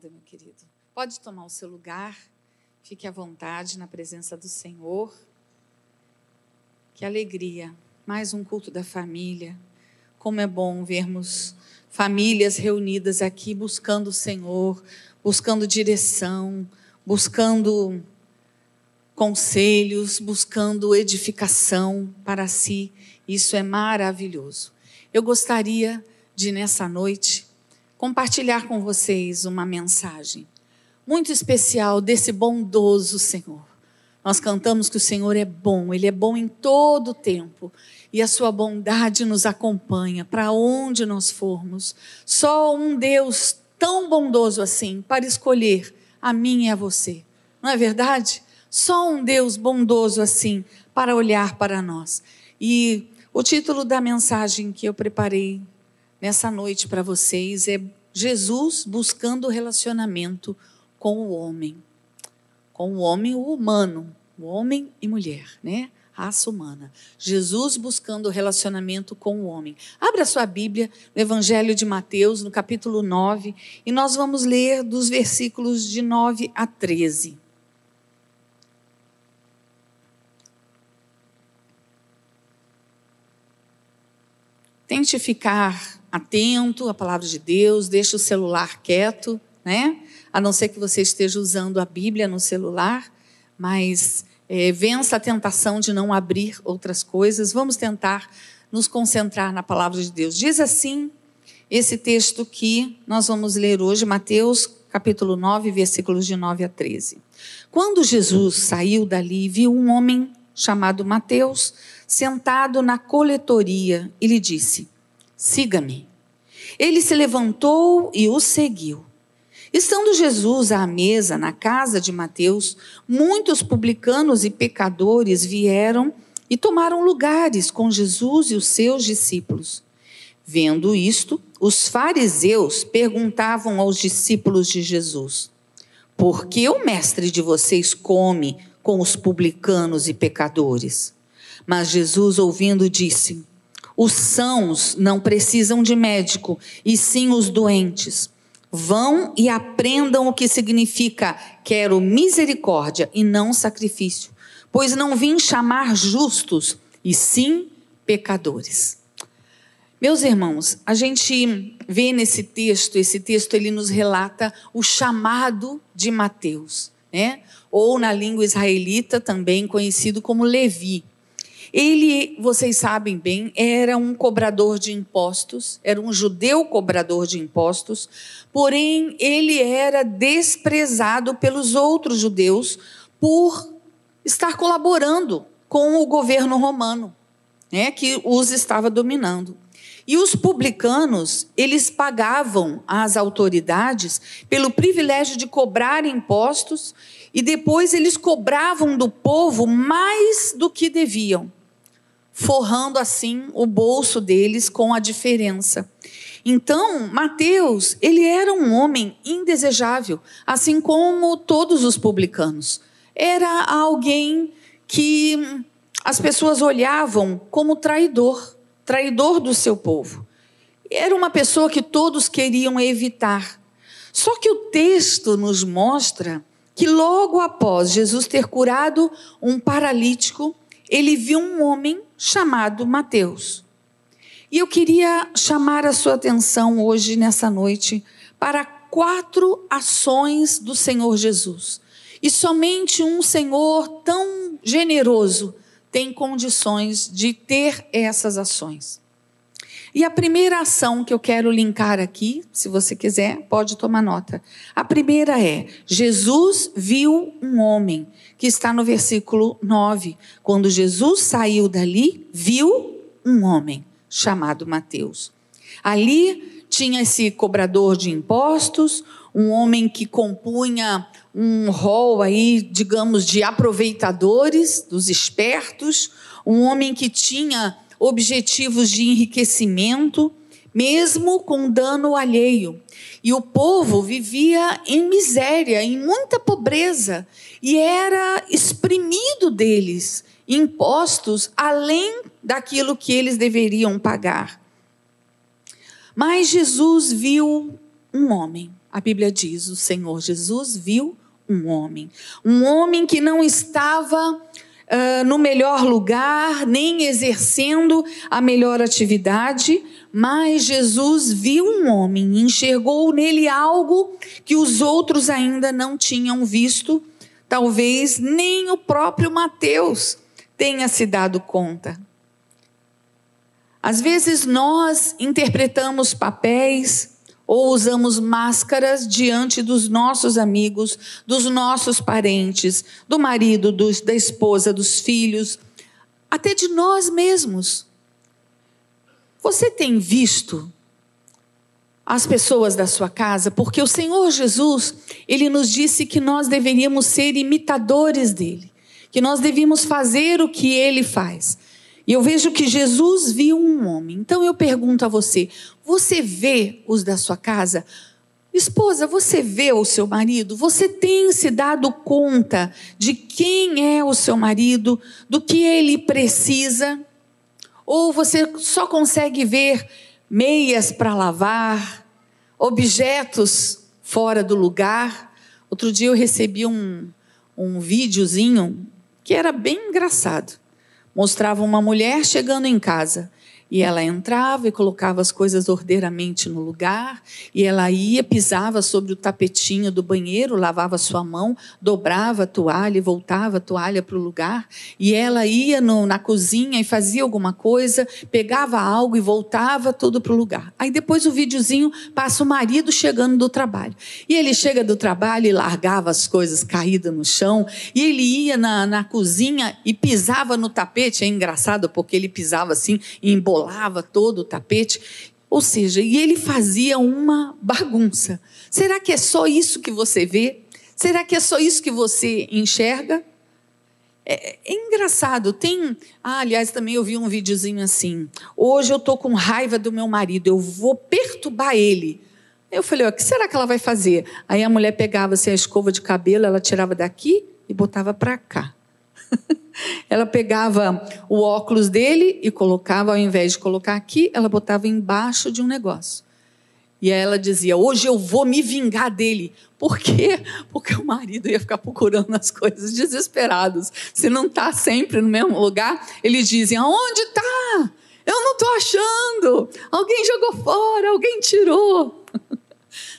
Obrigada, meu querido. Pode tomar o seu lugar, fique à vontade na presença do Senhor. Que alegria, mais um culto da família. Como é bom vermos famílias reunidas aqui buscando o Senhor, buscando direção, buscando conselhos, buscando edificação para si. Isso é maravilhoso. Eu gostaria de, nessa noite, compartilhar com vocês uma mensagem muito especial desse bondoso Senhor. Nós cantamos que o Senhor é bom, Ele é bom em todo o tempo e a sua bondade nos acompanha para onde nós formos. Só um Deus tão bondoso assim para escolher a mim e a você. Não é verdade? Só um Deus bondoso assim para olhar para nós. E o título da mensagem que eu preparei nessa noite para vocês é Jesus buscando relacionamento com o homem. Com o homem, o humano, o homem e mulher, né? Raça humana. Jesus buscando relacionamento com o homem. Abra sua Bíblia no Evangelho de Mateus, no capítulo 9, e nós vamos ler dos versículos de 9 a 13. Tente ficar atento à palavra de Deus, deixe o celular quieto, né? A não ser que você esteja usando a Bíblia no celular, mas é, vença a tentação de não abrir outras coisas. Vamos tentar nos concentrar na palavra de Deus. Diz assim esse texto que nós vamos ler hoje, Mateus capítulo 9, versículos de 9 a 13. Quando Jesus saiu dali, viu um homem chamado Mateus sentado na coletoria e lhe disse: Siga-me. Ele se levantou e o seguiu. Estando Jesus à mesa na casa de Mateus, muitos publicanos e pecadores vieram e tomaram lugares com Jesus e os seus discípulos. Vendo isto, os fariseus perguntavam aos discípulos de Jesus: Por que o mestre de vocês come com os publicanos e pecadores? Mas Jesus, ouvindo, disse: os sãos não precisam de médico, e sim os doentes. Vão e aprendam o que significa quero misericórdia e não sacrifício, pois não vim chamar justos, e sim pecadores. Meus irmãos, a gente vê nesse texto, esse texto ele nos relata o chamado de Mateus, né? Ou na língua israelita também conhecido como Levi. Ele, vocês sabem bem, era um cobrador de impostos, era um judeu cobrador de impostos, porém ele era desprezado pelos outros judeus por estar colaborando com o governo romano, né, que os estava dominando. E os publicanos, eles pagavam às autoridades pelo privilégio de cobrar impostos e depois eles cobravam do povo mais do que deviam forrando assim o bolso deles com a diferença. Então, Mateus, ele era um homem indesejável, assim como todos os publicanos. Era alguém que as pessoas olhavam como traidor, traidor do seu povo. Era uma pessoa que todos queriam evitar. Só que o texto nos mostra que logo após Jesus ter curado um paralítico, ele viu um homem chamado Mateus. E eu queria chamar a sua atenção hoje, nessa noite, para quatro ações do Senhor Jesus. E somente um Senhor tão generoso tem condições de ter essas ações. E a primeira ação que eu quero linkar aqui, se você quiser, pode tomar nota. A primeira é: Jesus viu um homem, que está no versículo 9. Quando Jesus saiu dali, viu um homem chamado Mateus. Ali tinha esse cobrador de impostos, um homem que compunha um rol aí, digamos, de aproveitadores, dos espertos, um homem que tinha objetivos de enriquecimento, mesmo com dano alheio. E o povo vivia em miséria, em muita pobreza, e era exprimido deles impostos além daquilo que eles deveriam pagar. Mas Jesus viu um homem, a Bíblia diz: o Senhor Jesus viu um homem. Um homem que não estava uh, no melhor lugar, nem exercendo a melhor atividade, mas Jesus viu um homem, enxergou nele algo que os outros ainda não tinham visto, talvez nem o próprio Mateus tenha se dado conta. Às vezes nós interpretamos papéis ou usamos máscaras diante dos nossos amigos, dos nossos parentes, do marido, dos, da esposa, dos filhos, até de nós mesmos. Você tem visto as pessoas da sua casa? Porque o Senhor Jesus, ele nos disse que nós deveríamos ser imitadores dele, que nós devíamos fazer o que ele faz. E eu vejo que Jesus viu um homem. Então eu pergunto a você: você vê os da sua casa? Esposa, você vê o seu marido? Você tem se dado conta de quem é o seu marido, do que ele precisa? Ou você só consegue ver meias para lavar, objetos fora do lugar? Outro dia eu recebi um, um videozinho que era bem engraçado. Mostrava uma mulher chegando em casa e ela entrava e colocava as coisas ordeiramente no lugar, e ela ia, pisava sobre o tapetinho do banheiro, lavava sua mão, dobrava a toalha e voltava a toalha para o lugar, e ela ia no, na cozinha e fazia alguma coisa, pegava algo e voltava tudo para o lugar. Aí depois o videozinho passa o marido chegando do trabalho. E ele chega do trabalho e largava as coisas caídas no chão, e ele ia na, na cozinha e pisava no tapete, é engraçado porque ele pisava assim e embolava todo o tapete. Ou seja, e ele fazia uma bagunça. Será que é só isso que você vê? Será que é só isso que você enxerga? É, é engraçado, tem. Ah, aliás, também eu vi um videozinho assim. Hoje eu estou com raiva do meu marido, eu vou perturbar ele. Eu falei, o que será que ela vai fazer? Aí a mulher pegava assim, a escova de cabelo, ela tirava daqui e botava para cá. ela pegava o óculos dele e colocava, ao invés de colocar aqui, ela botava embaixo de um negócio. E ela dizia: Hoje eu vou me vingar dele. Por quê? Porque o marido ia ficar procurando as coisas desesperados. Se não está sempre no mesmo lugar, eles dizem: Aonde está? Eu não estou achando. Alguém jogou fora, alguém tirou.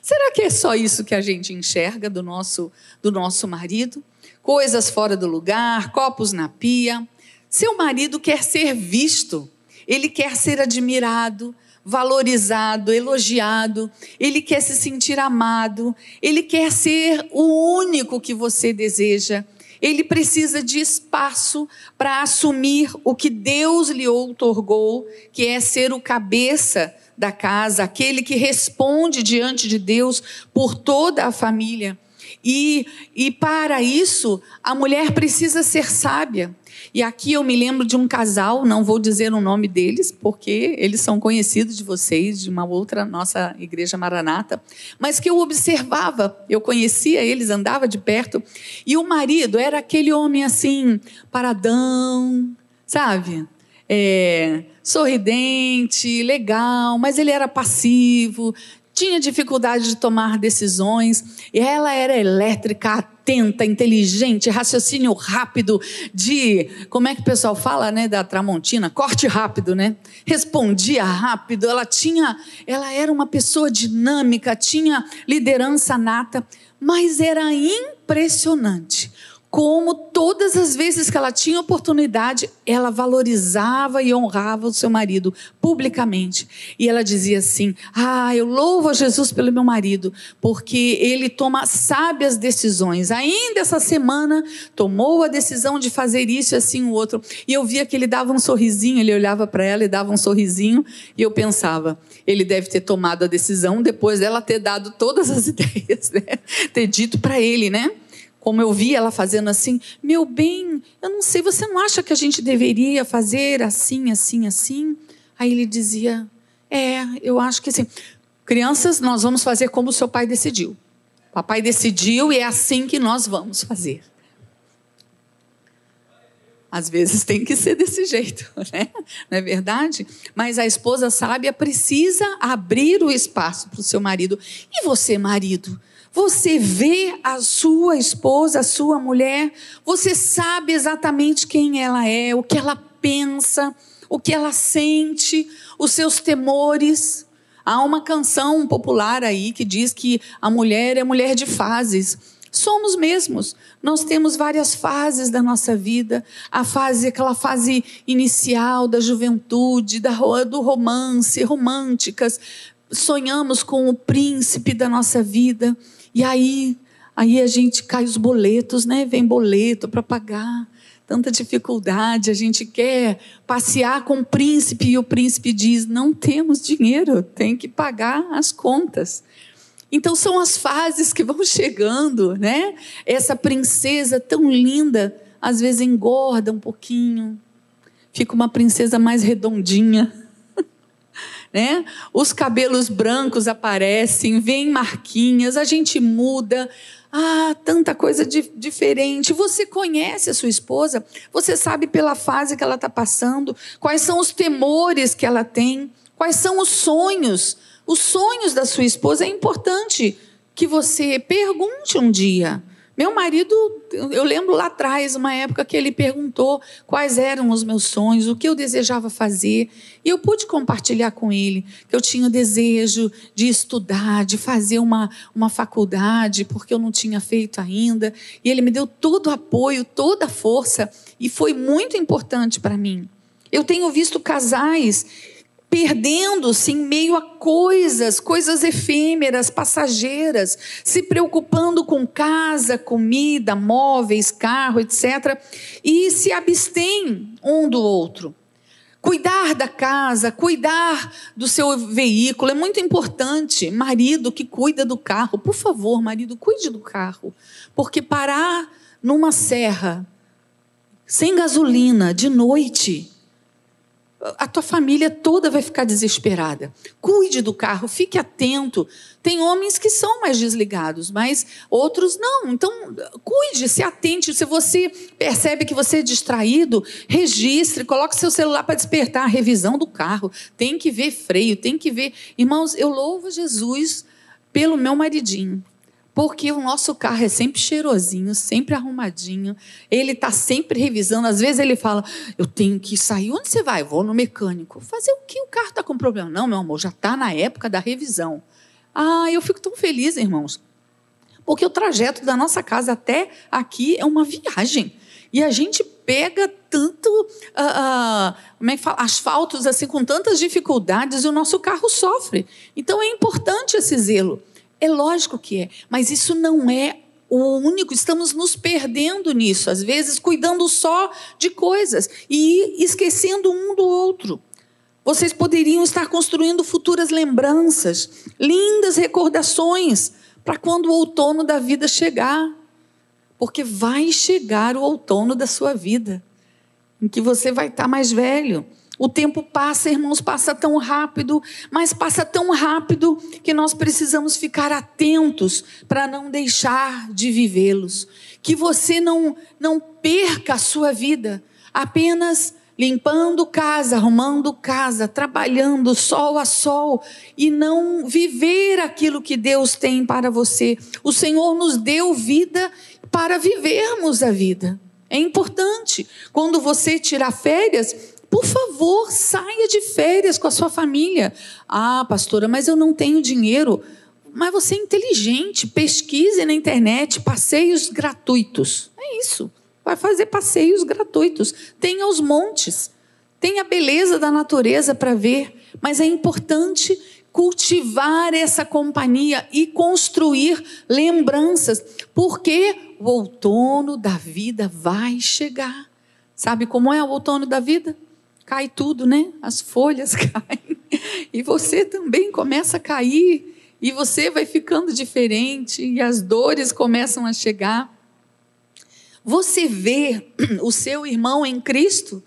Será que é só isso que a gente enxerga do nosso, do nosso marido? Coisas fora do lugar, copos na pia. Seu marido quer ser visto, ele quer ser admirado, valorizado, elogiado, ele quer se sentir amado, ele quer ser o único que você deseja. Ele precisa de espaço para assumir o que Deus lhe outorgou, que é ser o cabeça da casa, aquele que responde diante de Deus por toda a família. E, e para isso, a mulher precisa ser sábia. E aqui eu me lembro de um casal, não vou dizer o nome deles, porque eles são conhecidos de vocês, de uma outra nossa igreja maranata, mas que eu observava, eu conhecia eles, andava de perto, e o marido era aquele homem assim, paradão, sabe? É, sorridente, legal, mas ele era passivo, tinha dificuldade de tomar decisões, e ela era elétrica, atenta, inteligente, raciocínio rápido, de, como é que o pessoal fala, né, da Tramontina, corte rápido, né? Respondia rápido, ela tinha, ela era uma pessoa dinâmica, tinha liderança nata, mas era impressionante como todas as vezes que ela tinha oportunidade, ela valorizava e honrava o seu marido publicamente. E ela dizia assim: Ah, eu louvo a Jesus pelo meu marido, porque ele toma sábias decisões. Ainda essa semana tomou a decisão de fazer isso e assim o outro. E eu via que ele dava um sorrisinho, ele olhava para ela e dava um sorrisinho, e eu pensava: ele deve ter tomado a decisão depois dela ter dado todas as ideias, né? ter dito para ele, né? Como eu vi ela fazendo assim, meu bem, eu não sei, você não acha que a gente deveria fazer assim, assim, assim? Aí ele dizia, é, eu acho que sim. Crianças, nós vamos fazer como o seu pai decidiu. Papai decidiu e é assim que nós vamos fazer. Às vezes tem que ser desse jeito, né? Não é verdade? Mas a esposa sábia precisa abrir o espaço para o seu marido. E você, marido? Você vê a sua esposa, a sua mulher, você sabe exatamente quem ela é, o que ela pensa, o que ela sente, os seus temores. Há uma canção popular aí que diz que a mulher é mulher de fases. Somos mesmos. Nós temos várias fases da nossa vida. A fase, aquela fase inicial da juventude, da, do romance, românticas. Sonhamos com o príncipe da nossa vida. E aí, aí a gente cai os boletos, né? Vem boleto para pagar. Tanta dificuldade, a gente quer passear com o príncipe e o príncipe diz: "Não temos dinheiro, tem que pagar as contas". Então são as fases que vão chegando, né? Essa princesa tão linda, às vezes engorda um pouquinho, fica uma princesa mais redondinha. Né? Os cabelos brancos aparecem, vem marquinhas, a gente muda. Ah, tanta coisa di diferente. Você conhece a sua esposa? Você sabe pela fase que ela está passando? Quais são os temores que ela tem? Quais são os sonhos os sonhos da sua esposa, é importante que você pergunte um dia. Meu marido, eu lembro lá atrás, uma época que ele perguntou quais eram os meus sonhos, o que eu desejava fazer, e eu pude compartilhar com ele que eu tinha o desejo de estudar, de fazer uma, uma faculdade, porque eu não tinha feito ainda, e ele me deu todo o apoio, toda a força, e foi muito importante para mim. Eu tenho visto casais perdendo-se em meio a coisas, coisas efêmeras, passageiras, se preocupando com casa, comida, móveis, carro, etc. E se abstém um do outro. Cuidar da casa, cuidar do seu veículo é muito importante. Marido que cuida do carro, por favor, marido, cuide do carro. Porque parar numa serra, sem gasolina, de noite, a tua família toda vai ficar desesperada. Cuide do carro, fique atento. Tem homens que são mais desligados, mas outros não. Então, cuide, se atente. Se você percebe que você é distraído, registre, coloque seu celular para despertar a revisão do carro. Tem que ver freio, tem que ver. Irmãos, eu louvo Jesus pelo meu maridinho. Porque o nosso carro é sempre cheirosinho, sempre arrumadinho. Ele está sempre revisando. Às vezes ele fala: Eu tenho que sair. Onde você vai? Eu vou no mecânico. Fazer o que? O carro está com problema. Não, meu amor, já está na época da revisão. Ah, eu fico tão feliz, irmãos. Porque o trajeto da nossa casa até aqui é uma viagem. E a gente pega tanto uh, uh, como é que fala? asfaltos assim com tantas dificuldades e o nosso carro sofre. Então é importante esse zelo. É lógico que é, mas isso não é o único, estamos nos perdendo nisso, às vezes cuidando só de coisas e esquecendo um do outro. Vocês poderiam estar construindo futuras lembranças, lindas recordações para quando o outono da vida chegar. Porque vai chegar o outono da sua vida, em que você vai estar mais velho, o tempo passa, irmãos, passa tão rápido, mas passa tão rápido que nós precisamos ficar atentos para não deixar de vivê-los. Que você não, não perca a sua vida apenas limpando casa, arrumando casa, trabalhando sol a sol e não viver aquilo que Deus tem para você. O Senhor nos deu vida para vivermos a vida. É importante. Quando você tirar férias, por favor, saia de férias com a sua família. Ah, pastora, mas eu não tenho dinheiro. Mas você é inteligente, pesquise na internet passeios gratuitos. É isso. Vai fazer passeios gratuitos. Tenha os montes. Tenha a beleza da natureza para ver. Mas é importante cultivar essa companhia e construir lembranças, porque o outono da vida vai chegar. Sabe como é o outono da vida? Cai tudo, né? As folhas caem. E você também começa a cair. E você vai ficando diferente. E as dores começam a chegar. Você vê o seu irmão em Cristo?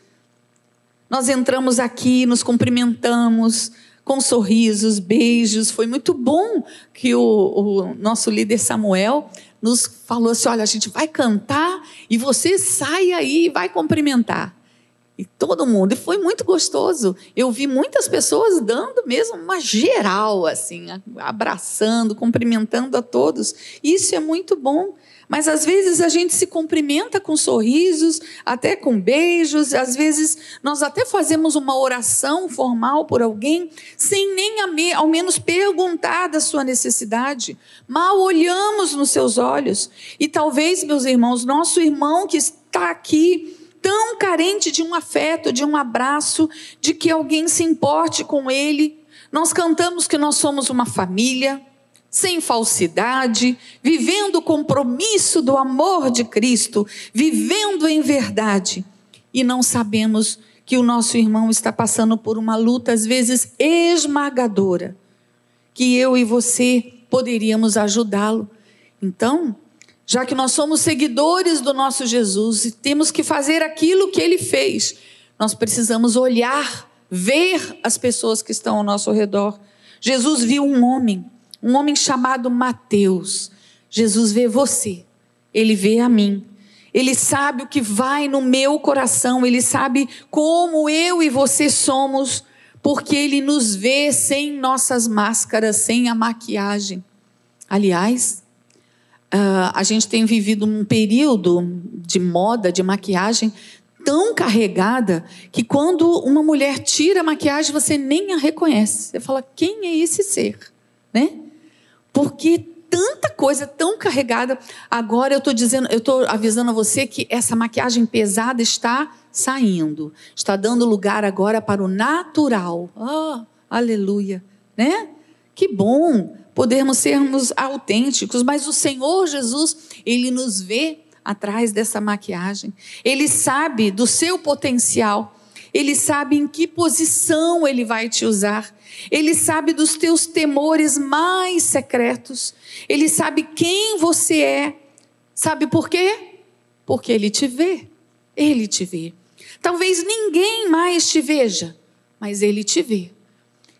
Nós entramos aqui, nos cumprimentamos, com sorrisos, beijos. Foi muito bom que o, o nosso líder Samuel nos falou assim: olha, a gente vai cantar e você sai aí e vai cumprimentar. E todo mundo, e foi muito gostoso. Eu vi muitas pessoas dando mesmo uma geral, assim, abraçando, cumprimentando a todos. Isso é muito bom. Mas às vezes a gente se cumprimenta com sorrisos, até com beijos, às vezes nós até fazemos uma oração formal por alguém, sem nem ao menos perguntar da sua necessidade. Mal olhamos nos seus olhos. E talvez, meus irmãos, nosso irmão que está aqui, tão carente de um afeto, de um abraço, de que alguém se importe com ele. Nós cantamos que nós somos uma família, sem falsidade, vivendo o compromisso do amor de Cristo, vivendo em verdade, e não sabemos que o nosso irmão está passando por uma luta, às vezes esmagadora, que eu e você poderíamos ajudá-lo. Então, já que nós somos seguidores do nosso Jesus e temos que fazer aquilo que ele fez, nós precisamos olhar, ver as pessoas que estão ao nosso redor. Jesus viu um homem, um homem chamado Mateus. Jesus vê você, ele vê a mim. Ele sabe o que vai no meu coração, ele sabe como eu e você somos, porque ele nos vê sem nossas máscaras, sem a maquiagem. Aliás, Uh, a gente tem vivido um período de moda, de maquiagem tão carregada que quando uma mulher tira a maquiagem você nem a reconhece. Você fala quem é esse ser, né? Porque tanta coisa tão carregada. Agora eu estou dizendo, eu estou avisando a você que essa maquiagem pesada está saindo, está dando lugar agora para o natural. Oh, aleluia, né? Que bom podermos sermos autênticos, mas o Senhor Jesus, ele nos vê atrás dessa maquiagem. Ele sabe do seu potencial. Ele sabe em que posição ele vai te usar. Ele sabe dos teus temores mais secretos. Ele sabe quem você é. Sabe por quê? Porque ele te vê. Ele te vê. Talvez ninguém mais te veja, mas ele te vê.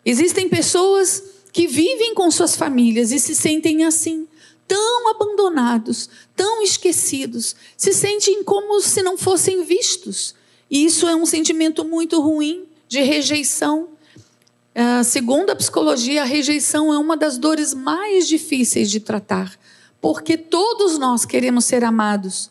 Existem pessoas que vivem com suas famílias e se sentem assim, tão abandonados, tão esquecidos, se sentem como se não fossem vistos. E isso é um sentimento muito ruim de rejeição. Uh, segundo a psicologia, a rejeição é uma das dores mais difíceis de tratar, porque todos nós queremos ser amados.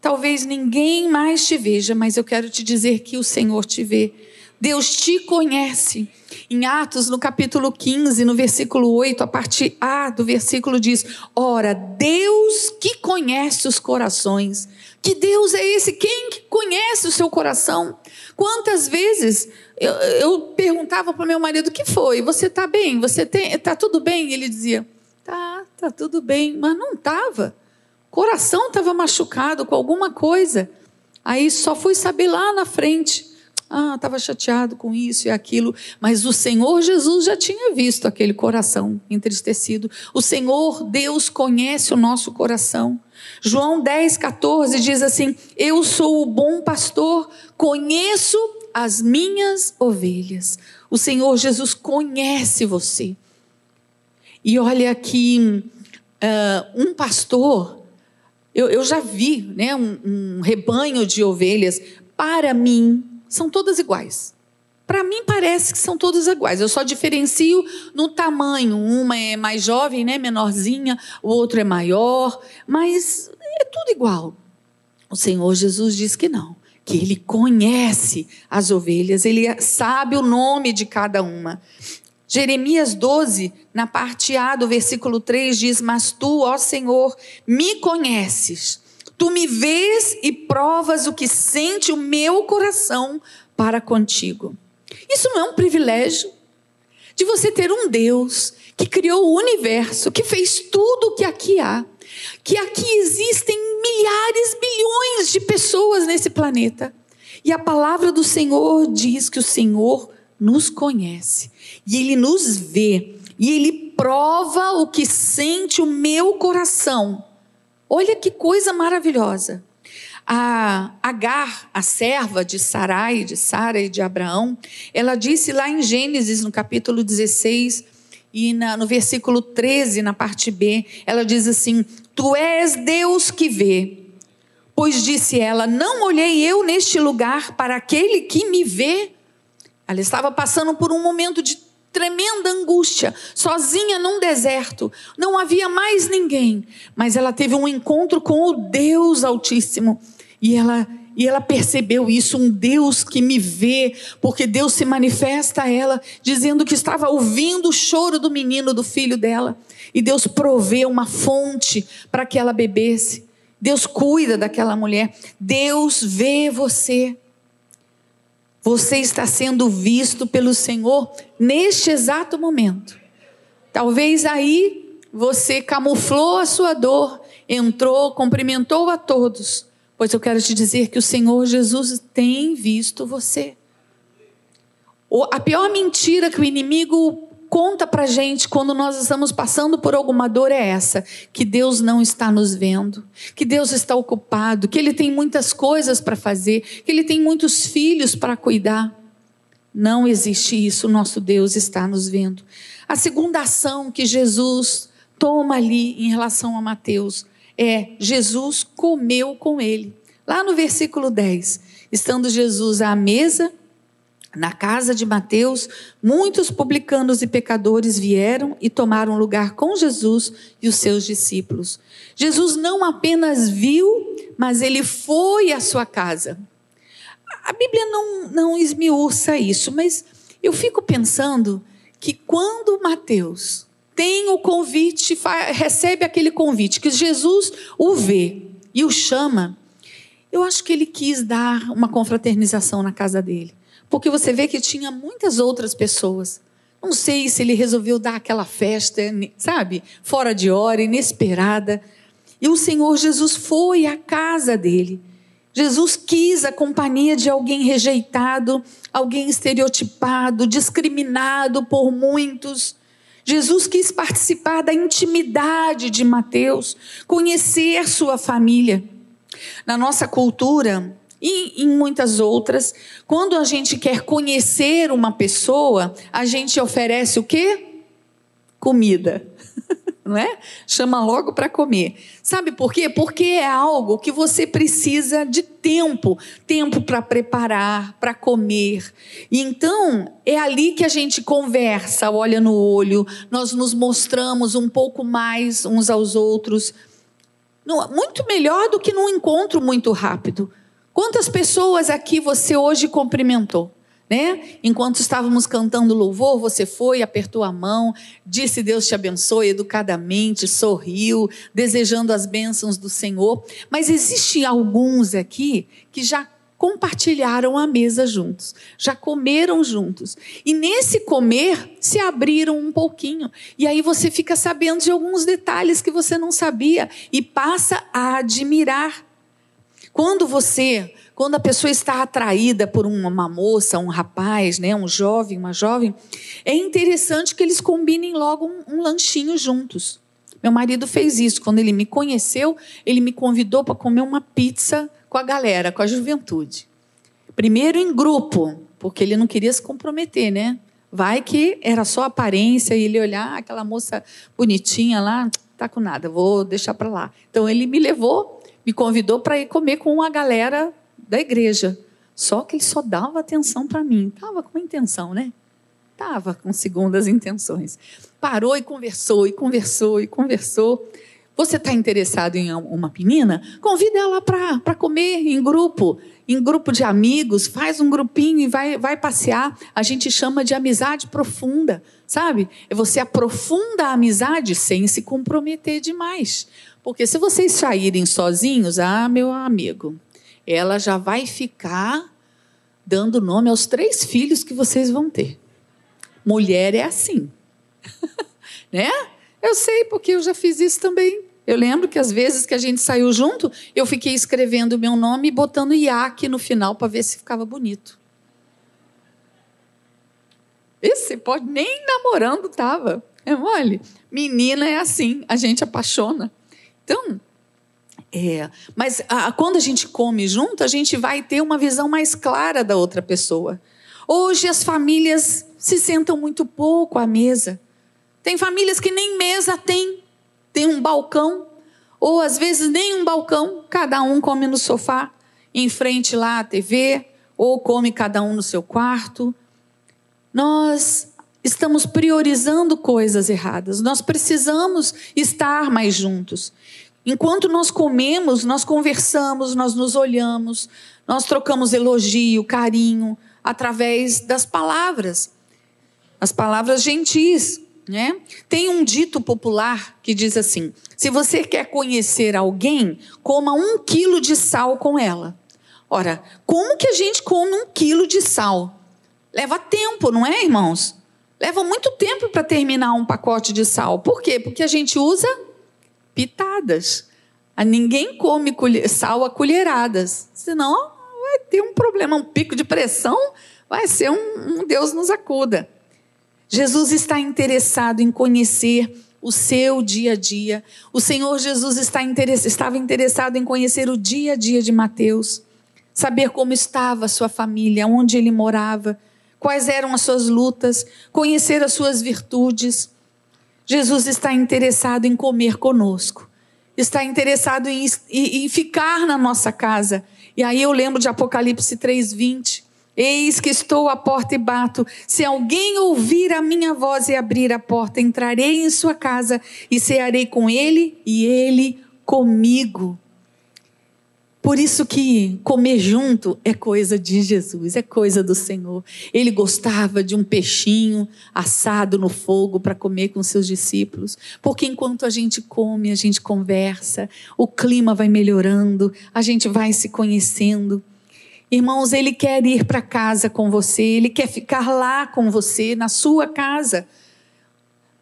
Talvez ninguém mais te veja, mas eu quero te dizer que o Senhor te vê. Deus te conhece. Em Atos, no capítulo 15, no versículo 8, a parte A do versículo diz: Ora, Deus que conhece os corações. Que Deus é esse? Quem que conhece o seu coração? Quantas vezes eu, eu perguntava para o meu marido: o que foi? Você está bem? Você está tudo bem? E ele dizia: tá, tá tudo bem. Mas não estava. Coração estava machucado com alguma coisa. Aí só fui saber lá na frente. Ah, estava chateado com isso e aquilo, mas o Senhor Jesus já tinha visto aquele coração entristecido. O Senhor Deus conhece o nosso coração. João 10, 14 diz assim: Eu sou o bom pastor, conheço as minhas ovelhas. O Senhor Jesus conhece você. E olha aqui, uh, um pastor, eu, eu, já vi né, um, um rebanho de ovelhas, para mim, são todas iguais. Para mim parece que são todas iguais. Eu só diferencio no tamanho. Uma é mais jovem, né, menorzinha, o outro é maior, mas é tudo igual. O Senhor Jesus diz que não, que ele conhece as ovelhas, ele sabe o nome de cada uma. Jeremias 12, na parte A do versículo 3 diz: "Mas tu, ó Senhor, me conheces Tu me vês e provas o que sente o meu coração para contigo. Isso não é um privilégio de você ter um Deus que criou o universo, que fez tudo o que aqui há, que aqui existem milhares, bilhões de pessoas nesse planeta. E a palavra do Senhor diz que o Senhor nos conhece e ele nos vê e ele prova o que sente o meu coração Olha que coisa maravilhosa. A Agar, a serva de Sarai, de Sara e de Abraão, ela disse lá em Gênesis, no capítulo 16, e na, no versículo 13, na parte B, ela diz assim: Tu és Deus que vê. Pois disse ela: Não olhei eu neste lugar para aquele que me vê. Ela estava passando por um momento de tremenda angústia, sozinha num deserto. Não havia mais ninguém, mas ela teve um encontro com o Deus Altíssimo e ela e ela percebeu isso, um Deus que me vê, porque Deus se manifesta a ela, dizendo que estava ouvindo o choro do menino, do filho dela. E Deus provê uma fonte para que ela bebesse. Deus cuida daquela mulher. Deus vê você. Você está sendo visto pelo Senhor neste exato momento. Talvez aí você camuflou a sua dor, entrou, cumprimentou a todos Pois eu quero te dizer que o Senhor Jesus tem visto você. A pior mentira que o inimigo conta para gente quando nós estamos passando por alguma dor é essa: que Deus não está nos vendo, que Deus está ocupado, que Ele tem muitas coisas para fazer, que Ele tem muitos filhos para cuidar. Não existe isso, nosso Deus está nos vendo. A segunda ação que Jesus toma ali em relação a Mateus é Jesus comeu com ele. Lá no versículo 10, estando Jesus à mesa, na casa de Mateus, muitos publicanos e pecadores vieram e tomaram lugar com Jesus e os seus discípulos. Jesus não apenas viu, mas ele foi à sua casa. A Bíblia não, não esmiuça isso, mas eu fico pensando que quando Mateus tem o convite, recebe aquele convite, que Jesus o vê e o chama, eu acho que ele quis dar uma confraternização na casa dele, porque você vê que tinha muitas outras pessoas. Não sei se ele resolveu dar aquela festa, sabe, fora de hora, inesperada. E o Senhor Jesus foi à casa dele. Jesus quis a companhia de alguém rejeitado, alguém estereotipado, discriminado por muitos. Jesus quis participar da intimidade de Mateus, conhecer sua família. Na nossa cultura e em muitas outras, quando a gente quer conhecer uma pessoa, a gente oferece o quê? Comida. não é? Chama logo para comer. Sabe por quê? Porque é algo que você precisa de tempo, tempo para preparar, para comer. E então é ali que a gente conversa, olha no olho, nós nos mostramos um pouco mais uns aos outros. Muito melhor do que num encontro muito rápido. Quantas pessoas aqui você hoje cumprimentou? né? Enquanto estávamos cantando louvor, você foi, apertou a mão, disse Deus te abençoe educadamente, sorriu, desejando as bênçãos do Senhor. Mas existem alguns aqui que já compartilharam a mesa juntos, já comeram juntos. E nesse comer se abriram um pouquinho. E aí você fica sabendo de alguns detalhes que você não sabia e passa a admirar. Quando você quando a pessoa está atraída por uma moça, um rapaz, né, um jovem, uma jovem, é interessante que eles combinem logo um, um lanchinho juntos. Meu marido fez isso. Quando ele me conheceu, ele me convidou para comer uma pizza com a galera, com a juventude. Primeiro em grupo, porque ele não queria se comprometer, né? Vai que era só aparência e ele olhar ah, aquela moça bonitinha lá, tá com nada, vou deixar para lá. Então ele me levou, me convidou para ir comer com a galera da igreja. Só que ele só dava atenção para mim. Estava com intenção, né? Estava com segundas intenções. Parou e conversou, e conversou, e conversou. Você está interessado em uma menina? Convida ela para comer em grupo, em grupo de amigos, faz um grupinho e vai, vai passear. A gente chama de amizade profunda, sabe? É você aprofunda a amizade sem se comprometer demais. Porque se vocês saírem sozinhos, ah, meu amigo, ela já vai ficar dando nome aos três filhos que vocês vão ter. Mulher é assim. né? Eu sei porque eu já fiz isso também. Eu lembro que às vezes que a gente saiu junto, eu fiquei escrevendo meu nome e botando Iaque no final para ver se ficava bonito. Esse pode nem namorando tava. É mole. Menina é assim, a gente apaixona. Então, É, mas a, quando a gente come junto, a gente vai ter uma visão mais clara da outra pessoa. Hoje as famílias se sentam muito pouco à mesa. Tem famílias que nem mesa tem, tem um balcão, ou às vezes nem um balcão, cada um come no sofá, em frente lá à TV, ou come cada um no seu quarto. Nós estamos priorizando coisas erradas. Nós precisamos estar mais juntos. Enquanto nós comemos, nós conversamos, nós nos olhamos, nós trocamos elogio, carinho, através das palavras, as palavras gentis. Né? Tem um dito popular que diz assim: se você quer conhecer alguém, coma um quilo de sal com ela. Ora, como que a gente come um quilo de sal? Leva tempo, não é, irmãos? Leva muito tempo para terminar um pacote de sal. Por quê? Porque a gente usa pitadas. A ninguém come sal a colheradas, senão vai ter um problema, um pico de pressão, vai ser um, um Deus nos acuda. Jesus está interessado em conhecer o seu dia a dia. O Senhor Jesus está estava interessado em conhecer o dia a dia de Mateus, saber como estava a sua família, onde ele morava, quais eram as suas lutas, conhecer as suas virtudes. Jesus está interessado em comer conosco está interessado em, em, em ficar na nossa casa. E aí eu lembro de Apocalipse 3:20. Eis que estou à porta e bato. Se alguém ouvir a minha voz e abrir a porta, entrarei em sua casa e cearei com ele e ele comigo. Por isso que comer junto é coisa de Jesus, é coisa do Senhor. Ele gostava de um peixinho assado no fogo para comer com seus discípulos, porque enquanto a gente come, a gente conversa, o clima vai melhorando, a gente vai se conhecendo. Irmãos, ele quer ir para casa com você, ele quer ficar lá com você, na sua casa.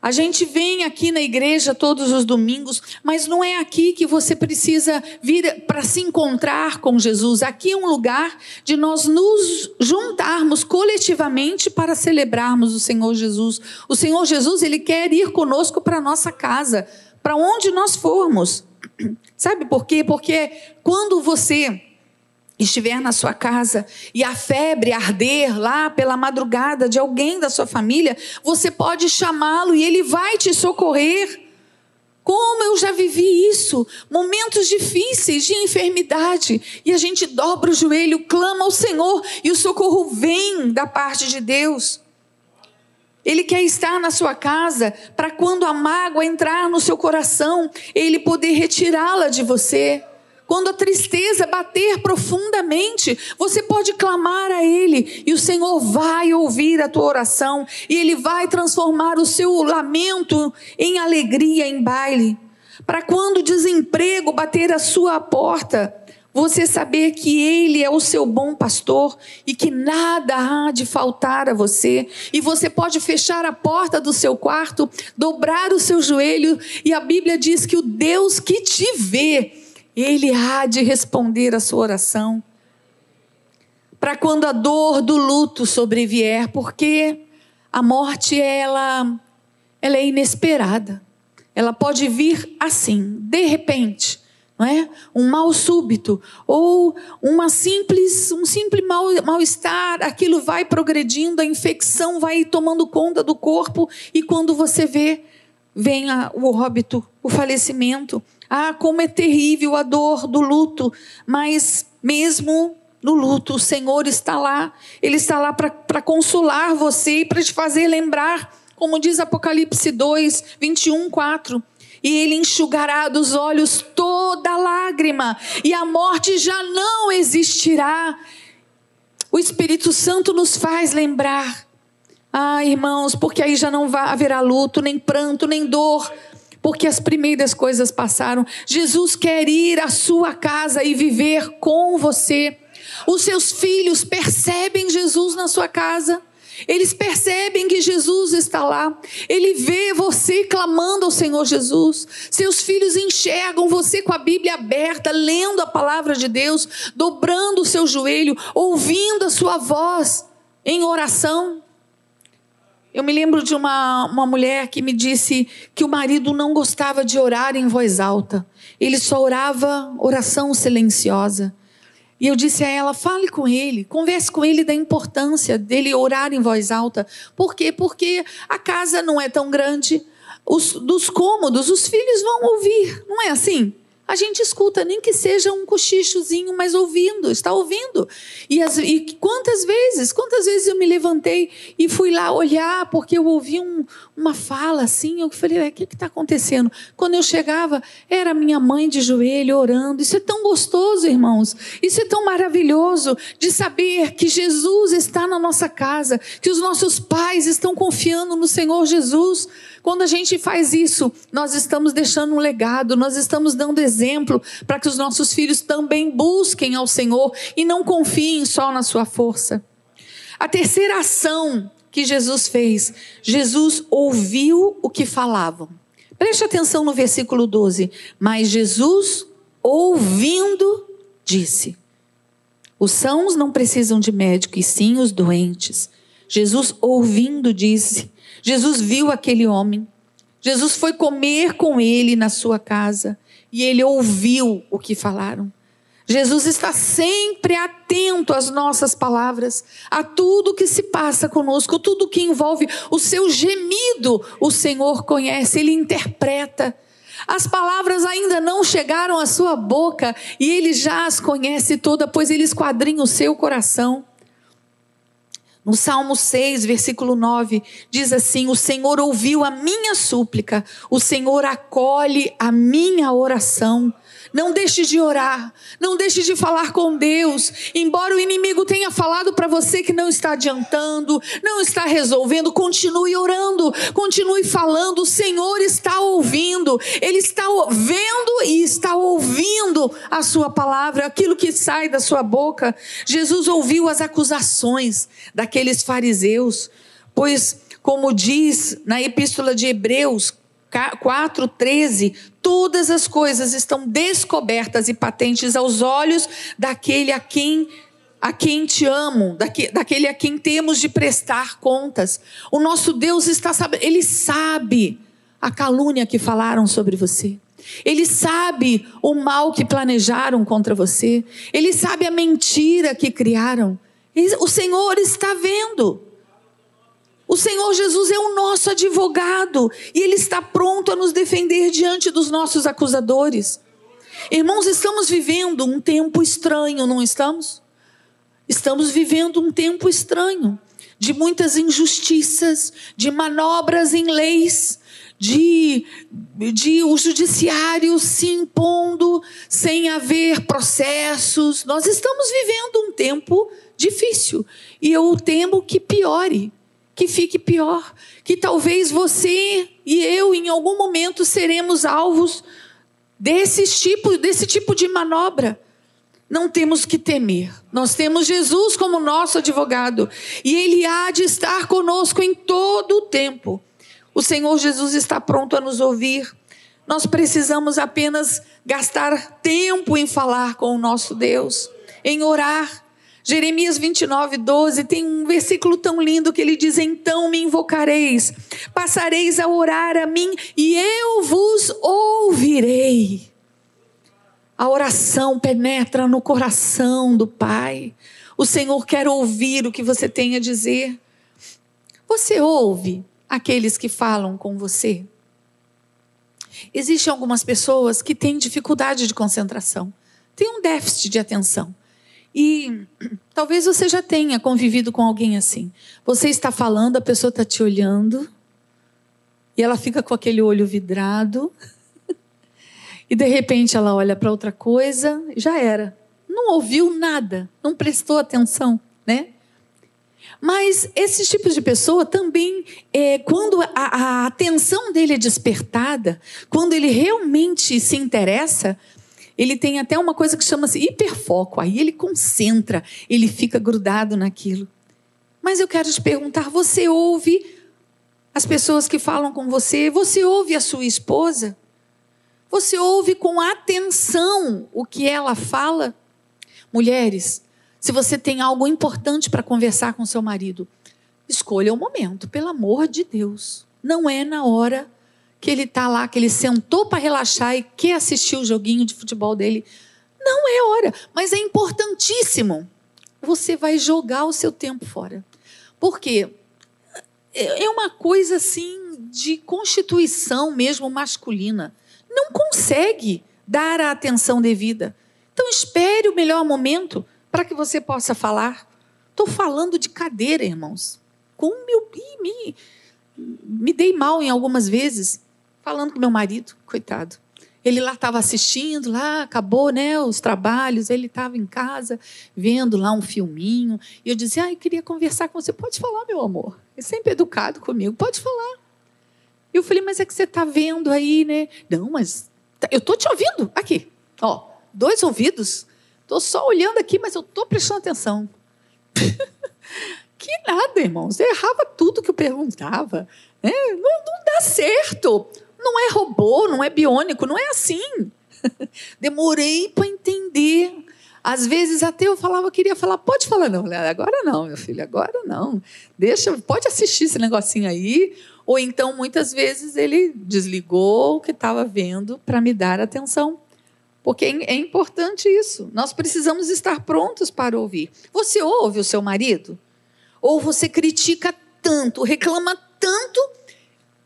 A gente vem aqui na igreja todos os domingos, mas não é aqui que você precisa vir para se encontrar com Jesus. Aqui é um lugar de nós nos juntarmos coletivamente para celebrarmos o Senhor Jesus. O Senhor Jesus, ele quer ir conosco para nossa casa, para onde nós formos. Sabe por quê? Porque quando você estiver na sua casa e a febre arder lá pela madrugada de alguém da sua família, você pode chamá-lo e ele vai te socorrer. Como eu já vivi isso, momentos difíceis de enfermidade, e a gente dobra o joelho, clama ao Senhor e o socorro vem da parte de Deus. Ele quer estar na sua casa para quando a mágoa entrar no seu coração, ele poder retirá-la de você. Quando a tristeza bater profundamente, você pode clamar a Ele e o Senhor vai ouvir a tua oração e Ele vai transformar o seu lamento em alegria, em baile. Para quando o desemprego bater a sua porta, você saber que Ele é o seu bom pastor e que nada há de faltar a você, e você pode fechar a porta do seu quarto, dobrar o seu joelho, e a Bíblia diz que o Deus que te vê, ele há de responder a sua oração. Para quando a dor do luto sobrevier, porque a morte ela ela é inesperada. Ela pode vir assim, de repente, não é? Um mal súbito ou uma simples um simples mal mal-estar, aquilo vai progredindo, a infecção vai tomando conta do corpo e quando você vê vem o óbito, o falecimento. Ah, como é terrível a dor do luto, mas mesmo no luto, o Senhor está lá, Ele está lá para consolar você e para te fazer lembrar, como diz Apocalipse 2, 21, 4. E Ele enxugará dos olhos toda lágrima, e a morte já não existirá. O Espírito Santo nos faz lembrar. Ah, irmãos, porque aí já não haverá luto, nem pranto, nem dor, porque as primeiras coisas passaram. Jesus quer ir à sua casa e viver com você. Os seus filhos percebem Jesus na sua casa. Eles percebem que Jesus está lá. Ele vê você clamando ao Senhor Jesus. Seus filhos enxergam você com a Bíblia aberta, lendo a palavra de Deus, dobrando o seu joelho, ouvindo a sua voz em oração. Eu me lembro de uma, uma mulher que me disse que o marido não gostava de orar em voz alta. Ele só orava oração silenciosa. E eu disse a ela: fale com ele, converse com ele da importância dele orar em voz alta. Por quê? Porque a casa não é tão grande, os, dos cômodos, os filhos vão ouvir, não é assim? A gente escuta, nem que seja um cochichozinho, mas ouvindo, está ouvindo. E, as, e, quantas vezes, quantas vezes eu me levantei e fui lá olhar, porque eu ouvi um, uma fala assim, eu falei, o que está acontecendo? Quando eu chegava, era minha mãe de joelho orando. Isso é tão gostoso, irmãos. Isso é tão maravilhoso de saber que Jesus está na nossa casa, que os nossos pais estão confiando no Senhor Jesus. Quando a gente faz isso, nós estamos deixando um legado, nós estamos dando exemplo para que os nossos filhos também busquem ao Senhor e não confiem só na sua força. A terceira ação que Jesus fez, Jesus ouviu o que falavam. Preste atenção no versículo 12. Mas Jesus, ouvindo, disse: Os sãos não precisam de médico, e sim os doentes. Jesus, ouvindo, disse: Jesus viu aquele homem. Jesus foi comer com ele na sua casa e ele ouviu o que falaram. Jesus está sempre atento às nossas palavras, a tudo que se passa conosco, tudo que envolve o seu gemido, o Senhor conhece, ele interpreta. As palavras ainda não chegaram à sua boca e ele já as conhece toda, pois ele esquadrinha o seu coração. No Salmo 6, versículo 9, diz assim: O Senhor ouviu a minha súplica, o Senhor acolhe a minha oração. Não deixe de orar, não deixe de falar com Deus. Embora o inimigo tenha falado para você que não está adiantando, não está resolvendo, continue orando, continue falando. O Senhor está ouvindo, Ele está vendo e está ouvindo a Sua palavra, aquilo que sai da Sua boca. Jesus ouviu as acusações daqueles fariseus, pois, como diz na Epístola de Hebreus, 4,13, todas as coisas estão descobertas e patentes aos olhos daquele a quem a quem te amo, daquele a quem temos de prestar contas. O nosso Deus está sabendo, ele sabe a calúnia que falaram sobre você. Ele sabe o mal que planejaram contra você. Ele sabe a mentira que criaram. O Senhor está vendo. O Senhor Jesus é o nosso advogado e Ele está pronto a nos defender diante dos nossos acusadores. Irmãos, estamos vivendo um tempo estranho, não estamos? Estamos vivendo um tempo estranho de muitas injustiças, de manobras em leis, de, de o judiciário se impondo sem haver processos. Nós estamos vivendo um tempo difícil e eu temo que piore que fique pior, que talvez você e eu em algum momento seremos alvos desse tipo, desse tipo de manobra. Não temos que temer. Nós temos Jesus como nosso advogado e ele há de estar conosco em todo o tempo. O Senhor Jesus está pronto a nos ouvir. Nós precisamos apenas gastar tempo em falar com o nosso Deus, em orar, Jeremias 29, 12 tem um versículo tão lindo que ele diz: Então me invocareis, passareis a orar a mim e eu vos ouvirei. A oração penetra no coração do Pai. O Senhor quer ouvir o que você tem a dizer. Você ouve aqueles que falam com você? Existem algumas pessoas que têm dificuldade de concentração, têm um déficit de atenção. E talvez você já tenha convivido com alguém assim. Você está falando, a pessoa está te olhando, e ela fica com aquele olho vidrado, e de repente ela olha para outra coisa, já era. Não ouviu nada, não prestou atenção, né? Mas esses tipos de pessoa também, é, quando a, a atenção dele é despertada, quando ele realmente se interessa, ele tem até uma coisa que chama-se hiperfoco. Aí ele concentra, ele fica grudado naquilo. Mas eu quero te perguntar: você ouve as pessoas que falam com você? Você ouve a sua esposa? Você ouve com atenção o que ela fala? Mulheres, se você tem algo importante para conversar com seu marido, escolha o momento, pelo amor de Deus. Não é na hora que ele está lá, que ele sentou para relaxar e quer assistir o joguinho de futebol dele. Não é hora, mas é importantíssimo. Você vai jogar o seu tempo fora. Por quê? É, é uma coisa assim de constituição mesmo masculina. Não consegue dar a atenção devida. Então espere o melhor momento para que você possa falar. Estou falando de cadeira, irmãos. Com meu, me, me dei mal em algumas vezes falando com meu marido, coitado. Ele lá estava assistindo, lá acabou né, os trabalhos, ele estava em casa vendo lá um filminho. E eu dizia, ah, eu queria conversar com você. Pode falar, meu amor. É sempre educado comigo, pode falar. E eu falei, mas é que você está vendo aí, né? Não, mas tá, eu estou te ouvindo. Aqui, ó, dois ouvidos. Estou só olhando aqui, mas eu estou prestando atenção. que nada, irmãos. Eu errava tudo que eu perguntava. Né? Não, não dá certo. Não é robô, não é biônico, não é assim. Demorei para entender. Às vezes até eu falava, queria falar, pode falar, não. Agora não, meu filho, agora não. Deixa, pode assistir esse negocinho aí. Ou então, muitas vezes, ele desligou o que estava vendo para me dar atenção. Porque é importante isso. Nós precisamos estar prontos para ouvir. Você ouve o seu marido? Ou você critica tanto, reclama tanto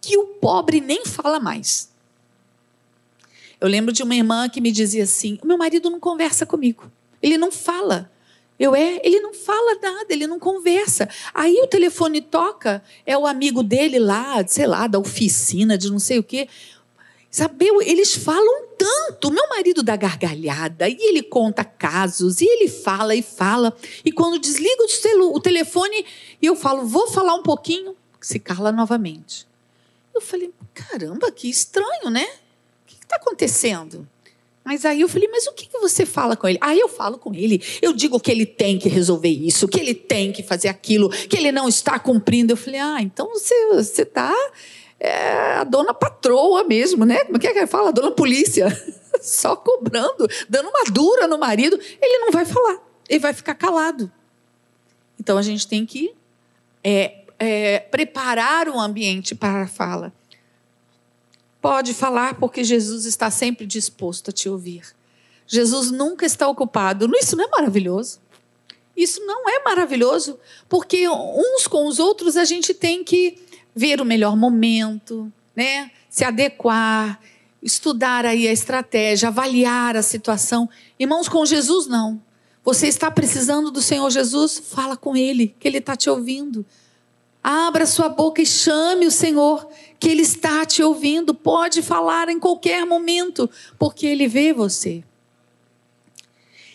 que o pobre nem fala mais. Eu lembro de uma irmã que me dizia assim: o meu marido não conversa comigo, ele não fala. Eu é, ele não fala nada, ele não conversa. Aí o telefone toca, é o amigo dele lá, sei lá, da oficina, de não sei o quê. Sabe, eles falam tanto. Meu marido dá gargalhada e ele conta casos e ele fala e fala. E quando desliga o telefone, eu falo, vou falar um pouquinho, se cala novamente. Eu falei, caramba, que estranho, né? O que está acontecendo? Mas aí eu falei, mas o que, que você fala com ele? Aí eu falo com ele, eu digo que ele tem que resolver isso, que ele tem que fazer aquilo, que ele não está cumprindo. Eu falei, ah, então você está é, a dona patroa mesmo, né? Como é que é que fala? A dona polícia. Só cobrando, dando uma dura no marido. Ele não vai falar, ele vai ficar calado. Então a gente tem que é, é, preparar o ambiente para a fala. Pode falar, porque Jesus está sempre disposto a te ouvir. Jesus nunca está ocupado. Isso não é maravilhoso? Isso não é maravilhoso, porque uns com os outros a gente tem que ver o melhor momento, né? Se adequar, estudar aí a estratégia, avaliar a situação. Irmãos, com Jesus não. Você está precisando do Senhor Jesus? Fala com Ele, que Ele está te ouvindo. Abra sua boca e chame o Senhor, que Ele está te ouvindo. Pode falar em qualquer momento, porque Ele vê você.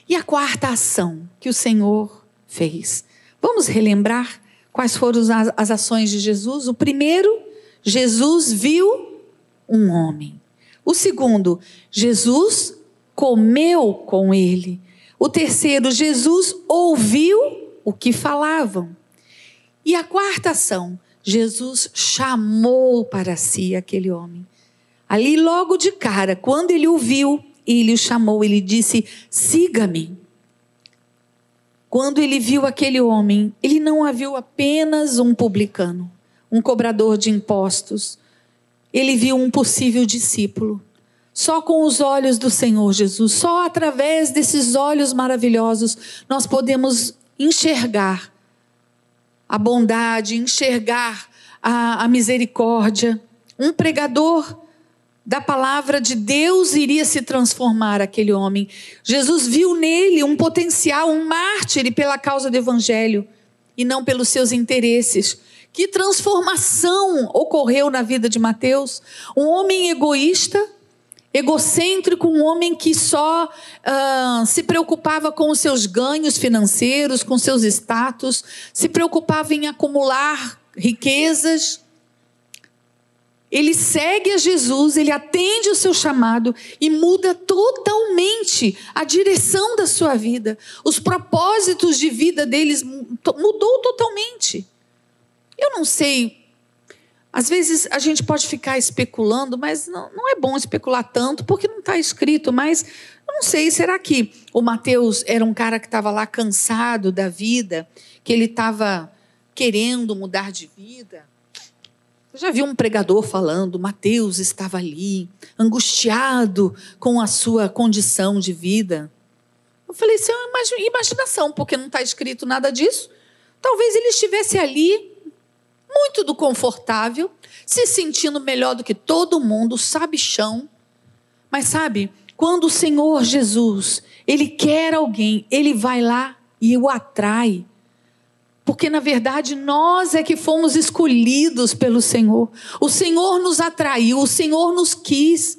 E a quarta ação que o Senhor fez. Vamos relembrar quais foram as ações de Jesus? O primeiro, Jesus viu um homem. O segundo, Jesus comeu com ele. O terceiro, Jesus ouviu o que falavam. E a quarta ação, Jesus chamou para si aquele homem. Ali, logo de cara, quando ele o viu, ele o chamou, ele disse: siga-me. Quando ele viu aquele homem, ele não a viu apenas um publicano, um cobrador de impostos. Ele viu um possível discípulo. Só com os olhos do Senhor Jesus, só através desses olhos maravilhosos, nós podemos enxergar a bondade, enxergar a, a misericórdia. Um pregador da palavra de Deus iria se transformar aquele homem. Jesus viu nele um potencial, um mártir pela causa do evangelho e não pelos seus interesses. Que transformação ocorreu na vida de Mateus? Um homem egoísta, egocêntrico, um homem que só uh, se preocupava com os seus ganhos financeiros, com seus status, se preocupava em acumular riquezas. Ele segue a Jesus, ele atende o seu chamado e muda totalmente a direção da sua vida. Os propósitos de vida deles mudou totalmente. Eu não sei às vezes a gente pode ficar especulando, mas não, não é bom especular tanto, porque não está escrito. Mas não sei, será que o Mateus era um cara que estava lá cansado da vida, que ele estava querendo mudar de vida. Eu já vi um pregador falando, Mateus estava ali, angustiado com a sua condição de vida. Eu falei, isso é uma imaginação, porque não está escrito nada disso. Talvez ele estivesse ali, muito do confortável, se sentindo melhor do que todo mundo, sabe chão. Mas sabe, quando o Senhor Jesus, ele quer alguém, ele vai lá e o atrai. Porque na verdade nós é que fomos escolhidos pelo Senhor. O Senhor nos atraiu, o Senhor nos quis.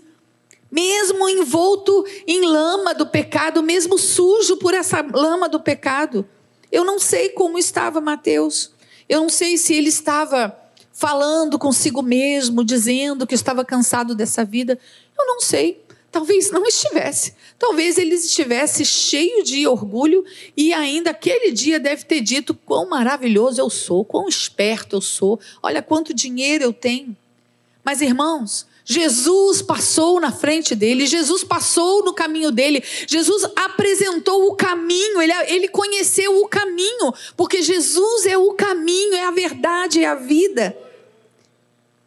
Mesmo envolto em lama do pecado, mesmo sujo por essa lama do pecado. Eu não sei como estava Mateus. Eu não sei se ele estava falando consigo mesmo, dizendo que estava cansado dessa vida. Eu não sei. Talvez não estivesse. Talvez ele estivesse cheio de orgulho e ainda aquele dia deve ter dito quão maravilhoso eu sou, quão esperto eu sou, olha quanto dinheiro eu tenho. Mas irmãos, Jesus passou na frente dele, Jesus passou no caminho dele, Jesus apresentou o caminho, ele, ele conheceu o caminho, porque Jesus é o caminho, é a verdade, é a vida.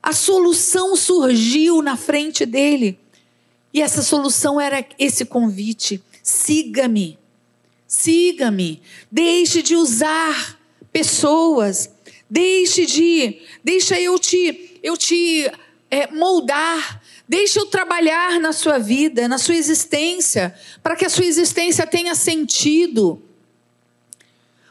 A solução surgiu na frente dele. E essa solução era esse convite: siga-me, siga-me, deixe de usar pessoas, deixe de, deixa eu te, eu te é, moldar, deixa eu trabalhar na sua vida, na sua existência, para que a sua existência tenha sentido.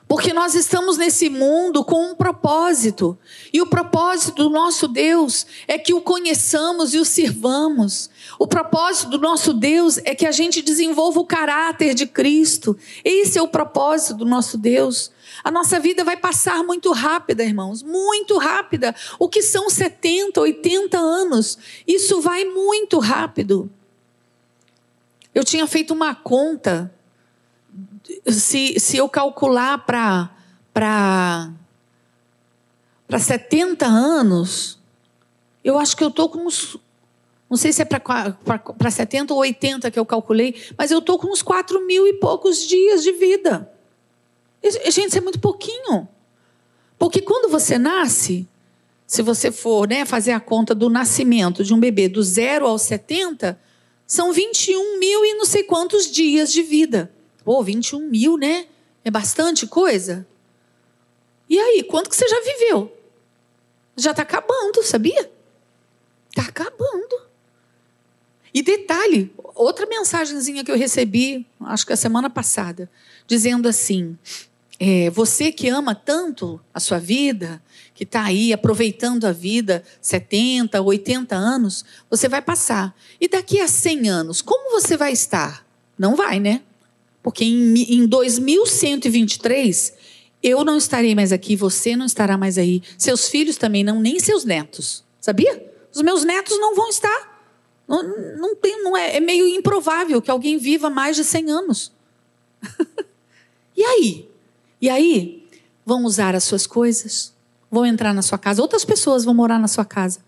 Porque nós estamos nesse mundo com um propósito. E o propósito do nosso Deus é que o conheçamos e o sirvamos. O propósito do nosso Deus é que a gente desenvolva o caráter de Cristo. Esse é o propósito do nosso Deus. A nossa vida vai passar muito rápida, irmãos, muito rápida. O que são 70, 80 anos? Isso vai muito rápido. Eu tinha feito uma conta se, se eu calcular para para 70 anos, eu acho que eu estou com uns. Não sei se é para 70 ou 80 que eu calculei, mas eu estou com uns 4 mil e poucos dias de vida. Gente, isso é muito pouquinho. Porque quando você nasce, se você for né, fazer a conta do nascimento de um bebê do zero aos 70, são 21 mil e não sei quantos dias de vida. Pô, 21 mil, né? É bastante coisa. E aí, quanto que você já viveu? Já está acabando, sabia? Está acabando. E detalhe, outra mensagenzinha que eu recebi, acho que a semana passada, dizendo assim: é, você que ama tanto a sua vida, que está aí aproveitando a vida 70, 80 anos, você vai passar. E daqui a 100 anos, como você vai estar? Não vai, né? Porque em, em 2123, eu não estarei mais aqui, você não estará mais aí, seus filhos também não, nem seus netos. Sabia? Os meus netos não vão estar. Não, não, tem, não é, é meio improvável que alguém viva mais de 100 anos. e aí? E aí? Vão usar as suas coisas? Vão entrar na sua casa? Outras pessoas vão morar na sua casa?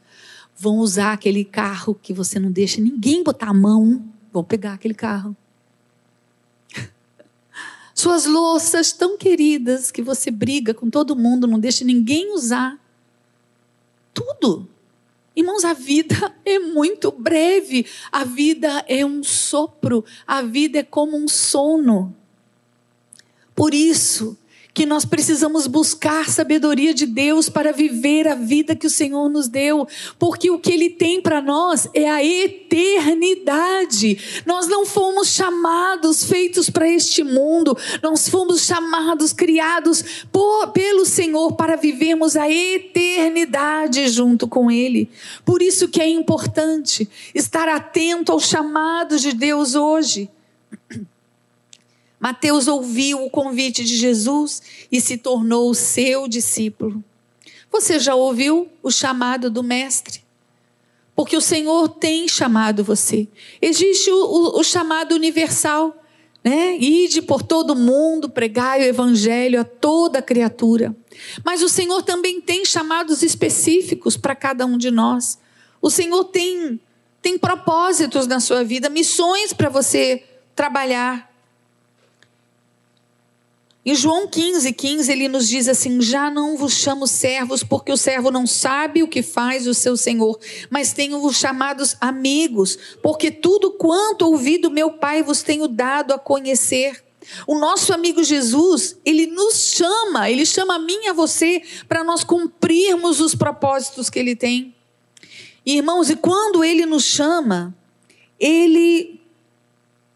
Vão usar aquele carro que você não deixa ninguém botar a mão? Vão pegar aquele carro suas louças tão queridas que você briga com todo mundo, não deixa ninguém usar. Tudo. Irmãos, a vida é muito breve. A vida é um sopro. A vida é como um sono. Por isso, que nós precisamos buscar sabedoria de Deus para viver a vida que o Senhor nos deu, porque o que Ele tem para nós é a eternidade. Nós não fomos chamados, feitos para este mundo, nós fomos chamados, criados por, pelo Senhor para vivermos a eternidade junto com Ele. Por isso que é importante estar atento ao chamado de Deus hoje. Mateus ouviu o convite de Jesus e se tornou seu discípulo. Você já ouviu o chamado do Mestre? Porque o Senhor tem chamado você. Existe o, o, o chamado universal, né? Ide por todo mundo, pregai o evangelho a toda criatura. Mas o Senhor também tem chamados específicos para cada um de nós. O Senhor tem tem propósitos na sua vida, missões para você trabalhar. Em João 15, 15, ele nos diz assim: Já não vos chamo servos, porque o servo não sabe o que faz o seu senhor, mas tenho-vos chamados amigos, porque tudo quanto ouvi do meu Pai vos tenho dado a conhecer. O nosso amigo Jesus, ele nos chama, ele chama a mim e a você para nós cumprirmos os propósitos que ele tem. Irmãos, e quando ele nos chama, ele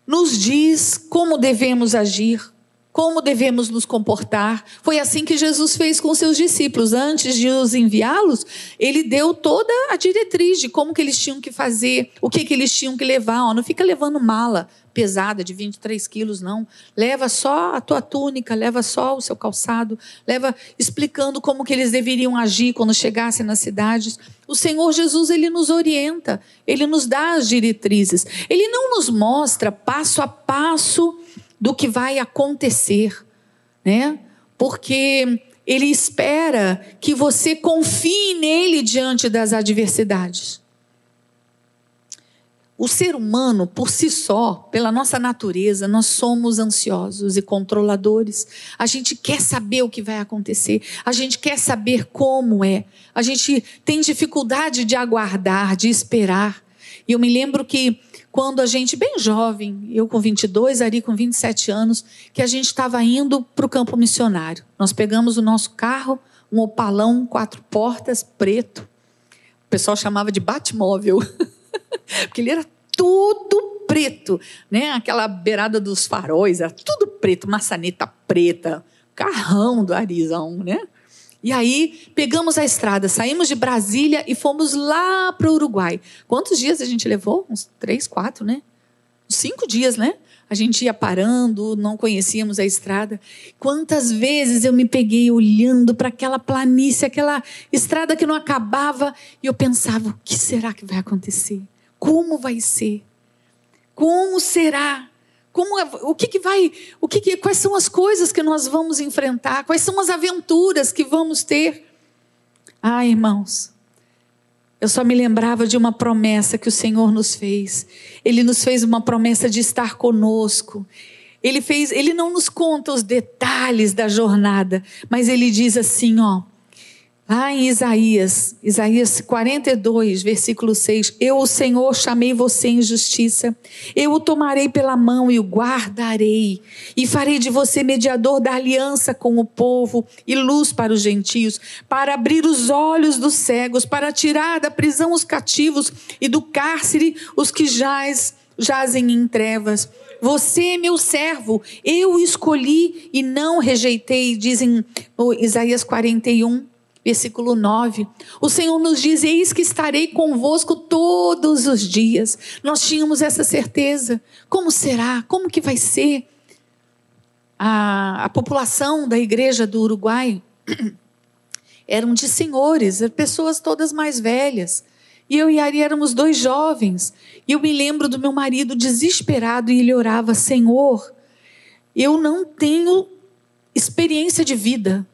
nos diz como devemos agir, como devemos nos comportar. Foi assim que Jesus fez com seus discípulos. Antes de os enviá-los, ele deu toda a diretriz de como que eles tinham que fazer, o que, que eles tinham que levar. Ó, não fica levando mala pesada de 23 quilos, não. Leva só a tua túnica, leva só o seu calçado, leva explicando como que eles deveriam agir quando chegassem nas cidades. O Senhor Jesus, ele nos orienta, ele nos dá as diretrizes. Ele não nos mostra passo a passo do que vai acontecer, né? Porque ele espera que você confie nele diante das adversidades. O ser humano, por si só, pela nossa natureza, nós somos ansiosos e controladores. A gente quer saber o que vai acontecer, a gente quer saber como é. A gente tem dificuldade de aguardar, de esperar. E eu me lembro que quando a gente, bem jovem, eu com 22, Ari com 27 anos, que a gente estava indo para o campo missionário. Nós pegamos o nosso carro, um opalão, quatro portas, preto. O pessoal chamava de Batmóvel. Porque ele era tudo preto, né? Aquela beirada dos faróis, era tudo preto, maçaneta preta, carrão do Arizão, né? E aí pegamos a estrada, saímos de Brasília e fomos lá para o Uruguai. Quantos dias a gente levou? Uns três, quatro, né? Cinco dias, né? A gente ia parando, não conhecíamos a estrada. Quantas vezes eu me peguei olhando para aquela planície, aquela estrada que não acabava, e eu pensava: o que será que vai acontecer? Como vai ser? Como será? Como, é, o que, que vai, o que, que quais são as coisas que nós vamos enfrentar? Quais são as aventuras que vamos ter? Ah, irmãos, eu só me lembrava de uma promessa que o Senhor nos fez. Ele nos fez uma promessa de estar conosco. Ele fez, ele não nos conta os detalhes da jornada, mas ele diz assim, ó: Lá em Isaías, Isaías 42, versículo 6, eu, o Senhor, chamei você em justiça, eu o tomarei pela mão e o guardarei, e farei de você mediador da aliança com o povo e luz para os gentios, para abrir os olhos dos cegos, para tirar da prisão os cativos e do cárcere os que jaz, jazem em trevas. Você é meu servo, eu o escolhi e não rejeitei, dizem Isaías 41 versículo 9. O Senhor nos diz: Eis que estarei convosco todos os dias. Nós tínhamos essa certeza. Como será? Como que vai ser? A, a população da igreja do Uruguai eram de senhores, pessoas todas mais velhas. E eu e Ari éramos dois jovens. E eu me lembro do meu marido desesperado e ele orava: Senhor, eu não tenho experiência de vida.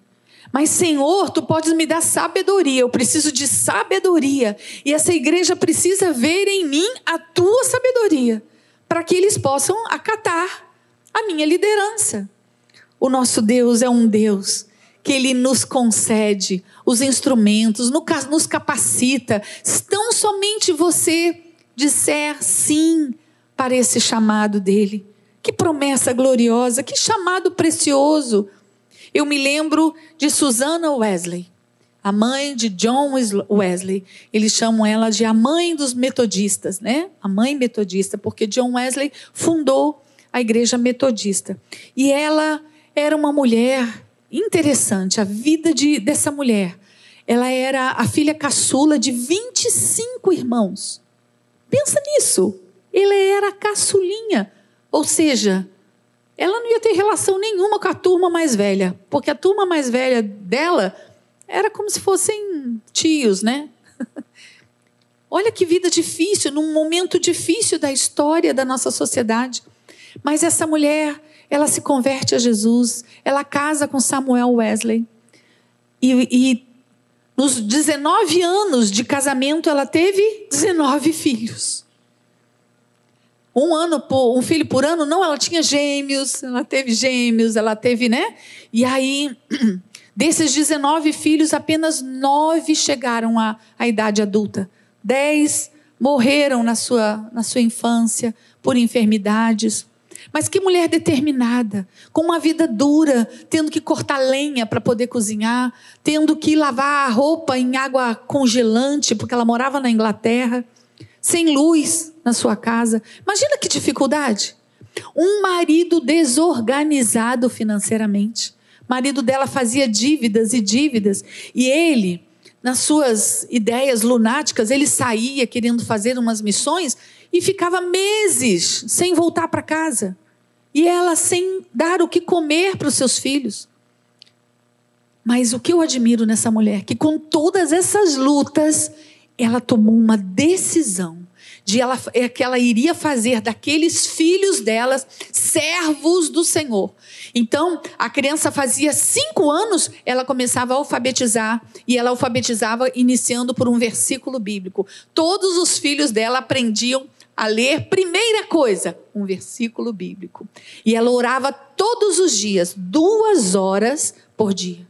Mas, Senhor, tu podes me dar sabedoria. Eu preciso de sabedoria. E essa igreja precisa ver em mim a tua sabedoria, para que eles possam acatar a minha liderança. O nosso Deus é um Deus que ele nos concede os instrumentos, nos capacita. Tão somente você disser sim para esse chamado dele. Que promessa gloriosa, que chamado precioso. Eu me lembro de Susana Wesley, a mãe de John Wesley. Eles chamam ela de a mãe dos metodistas, né? A mãe metodista, porque John Wesley fundou a igreja metodista. E ela era uma mulher interessante, a vida de, dessa mulher. Ela era a filha caçula de 25 irmãos. Pensa nisso. Ela era a caçulinha. Ou seja, ela não ia ter relação nenhuma com a turma mais velha, porque a turma mais velha dela era como se fossem tios, né? Olha que vida difícil, num momento difícil da história da nossa sociedade. Mas essa mulher, ela se converte a Jesus, ela casa com Samuel Wesley. E, e nos 19 anos de casamento, ela teve 19 filhos. Um ano por, um filho por ano, não, ela tinha gêmeos, ela teve gêmeos, ela teve, né? E aí, desses 19 filhos, apenas nove chegaram à, à idade adulta. Dez morreram na sua, na sua infância por enfermidades. Mas que mulher determinada, com uma vida dura, tendo que cortar lenha para poder cozinhar, tendo que lavar a roupa em água congelante, porque ela morava na Inglaterra, sem luz na sua casa. Imagina que dificuldade. Um marido desorganizado financeiramente. O marido dela fazia dívidas e dívidas, e ele, nas suas ideias lunáticas, ele saía querendo fazer umas missões e ficava meses sem voltar para casa. E ela sem dar o que comer para os seus filhos. Mas o que eu admiro nessa mulher, que com todas essas lutas, ela tomou uma decisão de ela, é que ela iria fazer daqueles filhos delas servos do Senhor. Então, a criança fazia cinco anos, ela começava a alfabetizar e ela alfabetizava iniciando por um versículo bíblico. Todos os filhos dela aprendiam a ler, primeira coisa, um versículo bíblico. E ela orava todos os dias, duas horas por dia.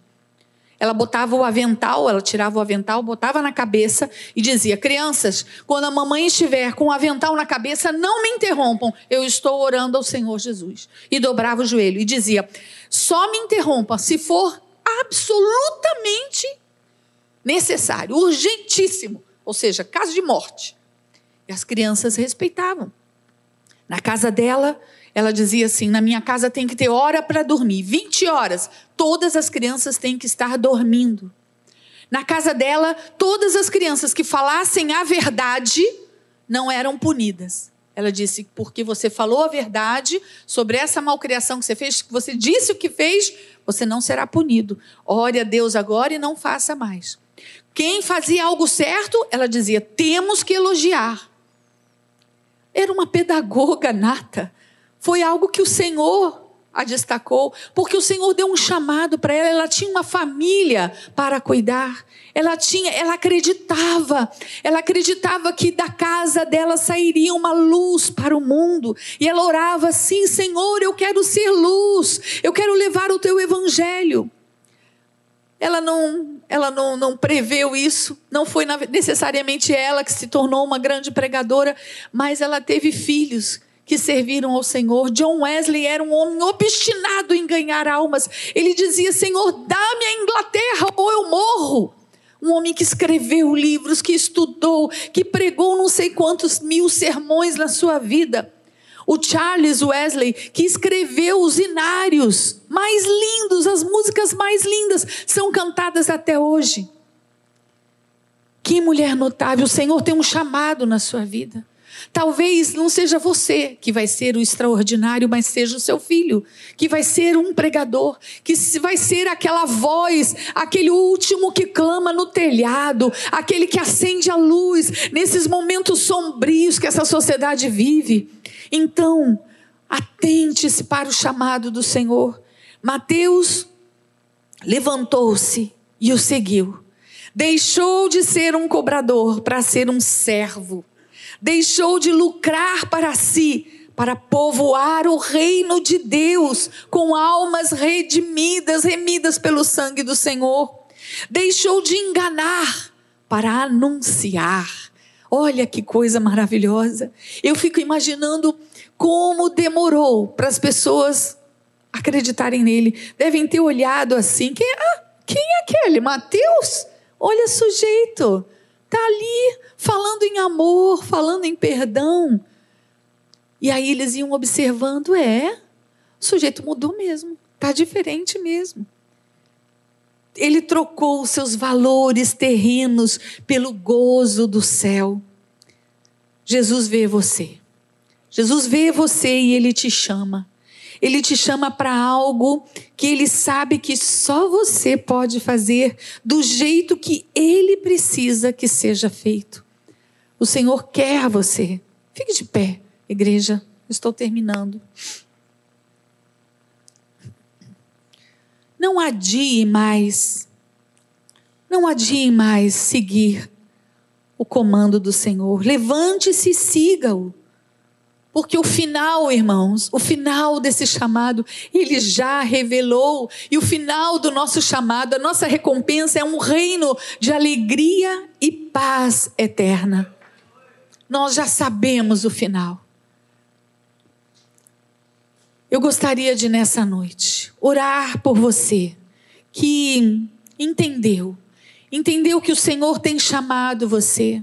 Ela botava o avental, ela tirava o avental, botava na cabeça e dizia: Crianças, quando a mamãe estiver com o avental na cabeça, não me interrompam, eu estou orando ao Senhor Jesus. E dobrava o joelho e dizia: Só me interrompa se for absolutamente necessário, urgentíssimo, ou seja, caso de morte. E as crianças respeitavam. Na casa dela, ela dizia assim: na minha casa tem que ter hora para dormir, 20 horas. Todas as crianças têm que estar dormindo. Na casa dela, todas as crianças que falassem a verdade não eram punidas. Ela disse: porque você falou a verdade sobre essa malcriação que você fez, que você disse o que fez, você não será punido. Ore a Deus agora e não faça mais. Quem fazia algo certo, ela dizia: temos que elogiar. Era uma pedagoga nata. Foi algo que o Senhor a destacou, porque o Senhor deu um chamado para ela, ela tinha uma família para cuidar. Ela tinha, ela acreditava, ela acreditava que da casa dela sairia uma luz para o mundo. E ela orava assim: Senhor, eu quero ser luz, eu quero levar o teu evangelho. Ela não, ela não, não preveu isso, não foi necessariamente ela que se tornou uma grande pregadora, mas ela teve filhos que serviram ao Senhor. John Wesley era um homem obstinado em ganhar almas. Ele dizia: Senhor, dá-me a Inglaterra ou eu morro. Um homem que escreveu livros, que estudou, que pregou não sei quantos mil sermões na sua vida. O Charles Wesley, que escreveu os inários mais lindos, as músicas mais lindas, são cantadas até hoje. Que mulher notável, o Senhor tem um chamado na sua vida. Talvez não seja você que vai ser o extraordinário, mas seja o seu filho, que vai ser um pregador, que vai ser aquela voz, aquele último que clama no telhado, aquele que acende a luz nesses momentos sombrios que essa sociedade vive. Então, atente-se para o chamado do Senhor. Mateus levantou-se e o seguiu. Deixou de ser um cobrador para ser um servo. Deixou de lucrar para si para povoar o reino de Deus com almas redimidas, remidas pelo sangue do Senhor. Deixou de enganar para anunciar Olha que coisa maravilhosa. Eu fico imaginando como demorou para as pessoas acreditarem nele. Devem ter olhado assim: quem, ah, quem é aquele? Mateus? Olha, sujeito, está ali falando em amor, falando em perdão. E aí eles iam observando: é, o sujeito mudou mesmo, está diferente mesmo. Ele trocou os seus valores terrenos pelo gozo do céu. Jesus vê você. Jesus vê você e ele te chama. Ele te chama para algo que ele sabe que só você pode fazer do jeito que ele precisa que seja feito. O Senhor quer você. Fique de pé, igreja. Estou terminando. Não adie mais, não adie mais seguir o comando do Senhor. Levante-se e siga-o. Porque o final, irmãos, o final desse chamado, ele já revelou. E o final do nosso chamado, a nossa recompensa é um reino de alegria e paz eterna. Nós já sabemos o final. Eu gostaria de, nessa noite, orar por você que entendeu, entendeu que o Senhor tem chamado você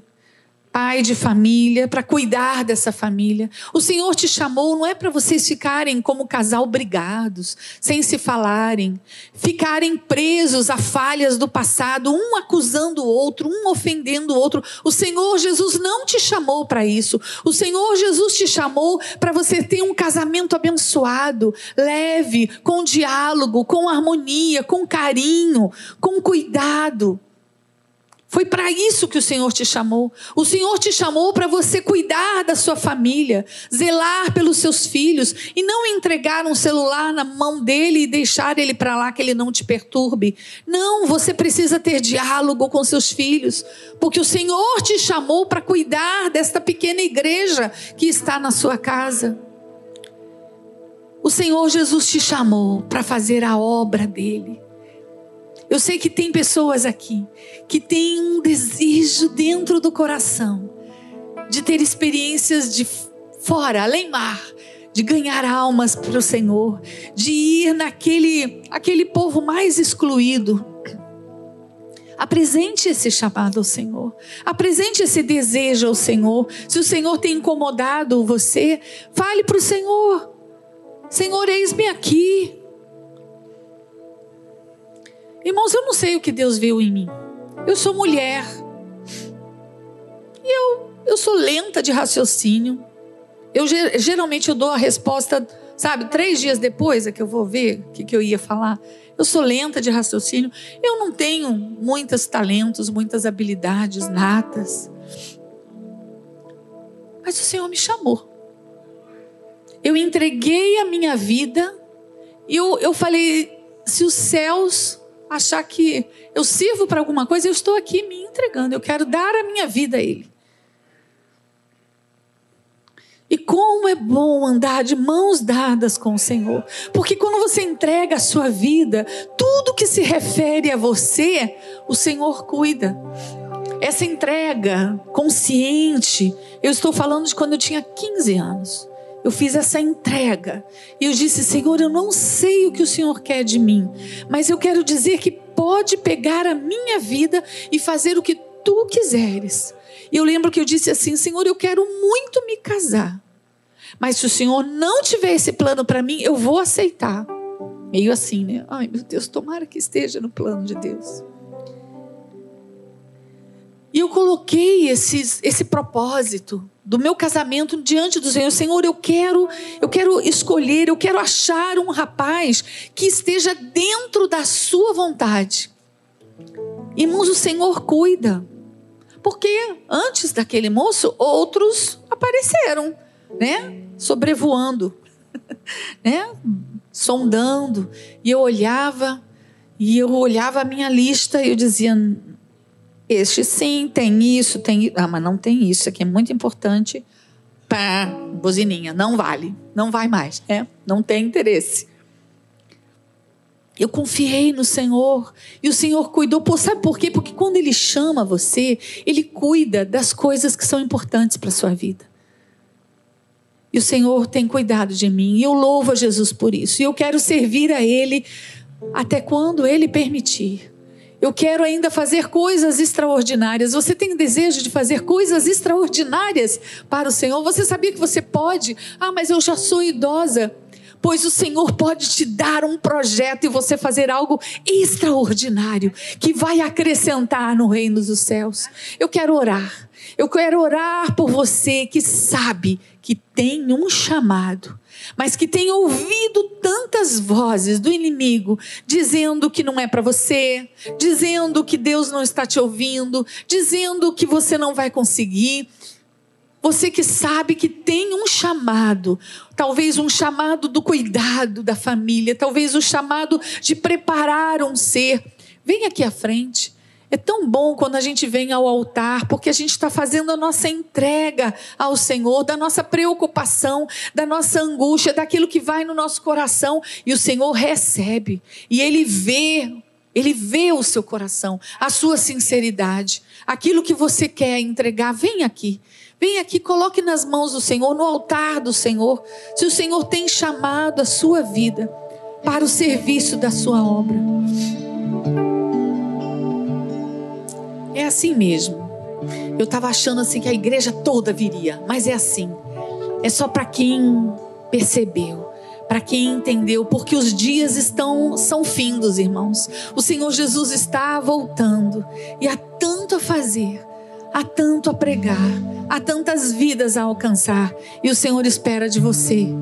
pai de família, para cuidar dessa família. O Senhor te chamou não é para vocês ficarem como casal brigados, sem se falarem, ficarem presos a falhas do passado, um acusando o outro, um ofendendo o outro. O Senhor Jesus não te chamou para isso. O Senhor Jesus te chamou para você ter um casamento abençoado, leve, com diálogo, com harmonia, com carinho, com cuidado. Foi para isso que o Senhor te chamou. O Senhor te chamou para você cuidar da sua família, zelar pelos seus filhos e não entregar um celular na mão dele e deixar ele para lá que ele não te perturbe. Não, você precisa ter diálogo com seus filhos, porque o Senhor te chamou para cuidar desta pequena igreja que está na sua casa. O Senhor Jesus te chamou para fazer a obra dele. Eu sei que tem pessoas aqui que têm um desejo dentro do coração de ter experiências de fora, além mar, de ganhar almas para o Senhor, de ir naquele aquele povo mais excluído. Apresente esse chamado ao Senhor. Apresente esse desejo ao Senhor. Se o Senhor tem incomodado você, fale para o Senhor: Senhor, eis-me aqui. Irmãos, eu não sei o que Deus viu em mim. Eu sou mulher. E eu, eu sou lenta de raciocínio. Eu geralmente eu dou a resposta, sabe, três dias depois é que eu vou ver o que, que eu ia falar. Eu sou lenta de raciocínio. Eu não tenho muitos talentos, muitas habilidades natas. Mas o Senhor me chamou. Eu entreguei a minha vida e eu, eu falei: se os céus achar que eu sirvo para alguma coisa, eu estou aqui me entregando, eu quero dar a minha vida a Ele. E como é bom andar de mãos dadas com o Senhor, porque quando você entrega a sua vida, tudo que se refere a você, o Senhor cuida. Essa entrega consciente, eu estou falando de quando eu tinha 15 anos. Eu fiz essa entrega. E eu disse: Senhor, eu não sei o que o Senhor quer de mim, mas eu quero dizer que pode pegar a minha vida e fazer o que tu quiseres. E eu lembro que eu disse assim: Senhor, eu quero muito me casar. Mas se o Senhor não tiver esse plano para mim, eu vou aceitar. Meio assim, né? Ai, meu Deus, tomara que esteja no plano de Deus. E eu coloquei esses, esse propósito do meu casamento diante do Senhor. Senhor, eu quero, eu quero escolher, eu quero achar um rapaz que esteja dentro da sua vontade. Irmãos, o Senhor cuida. Porque antes daquele moço, outros apareceram, né? Sobrevoando, né? Sondando. E eu olhava, e eu olhava a minha lista e eu dizia: este sim, tem isso, tem. Ah, mas não tem isso, aqui é muito importante. Pá, buzininha, não vale, não vai mais, é, não tem interesse. Eu confiei no Senhor e o Senhor cuidou. Pô, sabe por quê? Porque quando Ele chama você, Ele cuida das coisas que são importantes para a sua vida. E o Senhor tem cuidado de mim. E eu louvo a Jesus por isso. E eu quero servir a Ele até quando Ele permitir. Eu quero ainda fazer coisas extraordinárias. Você tem desejo de fazer coisas extraordinárias para o Senhor? Você sabia que você pode? Ah, mas eu já sou idosa. Pois o Senhor pode te dar um projeto e você fazer algo extraordinário que vai acrescentar no reino dos céus. Eu quero orar. Eu quero orar por você que sabe que tem um chamado mas que tem ouvido tantas vozes do inimigo dizendo que não é para você, dizendo que Deus não está te ouvindo, dizendo que você não vai conseguir. Você que sabe que tem um chamado, talvez um chamado do cuidado da família, talvez o um chamado de preparar um ser, vem aqui à frente. É tão bom quando a gente vem ao altar, porque a gente está fazendo a nossa entrega ao Senhor, da nossa preocupação, da nossa angústia, daquilo que vai no nosso coração, e o Senhor recebe, e Ele vê, Ele vê o seu coração, a sua sinceridade, aquilo que você quer entregar, vem aqui. Vem aqui, coloque nas mãos do Senhor, no altar do Senhor. Se o Senhor tem chamado a sua vida para o serviço da sua obra. É assim mesmo. Eu estava achando assim que a igreja toda viria, mas é assim. É só para quem percebeu, para quem entendeu, porque os dias estão são findos, irmãos. O Senhor Jesus está voltando e há tanto a fazer, há tanto a pregar, há tantas vidas a alcançar, e o Senhor espera de você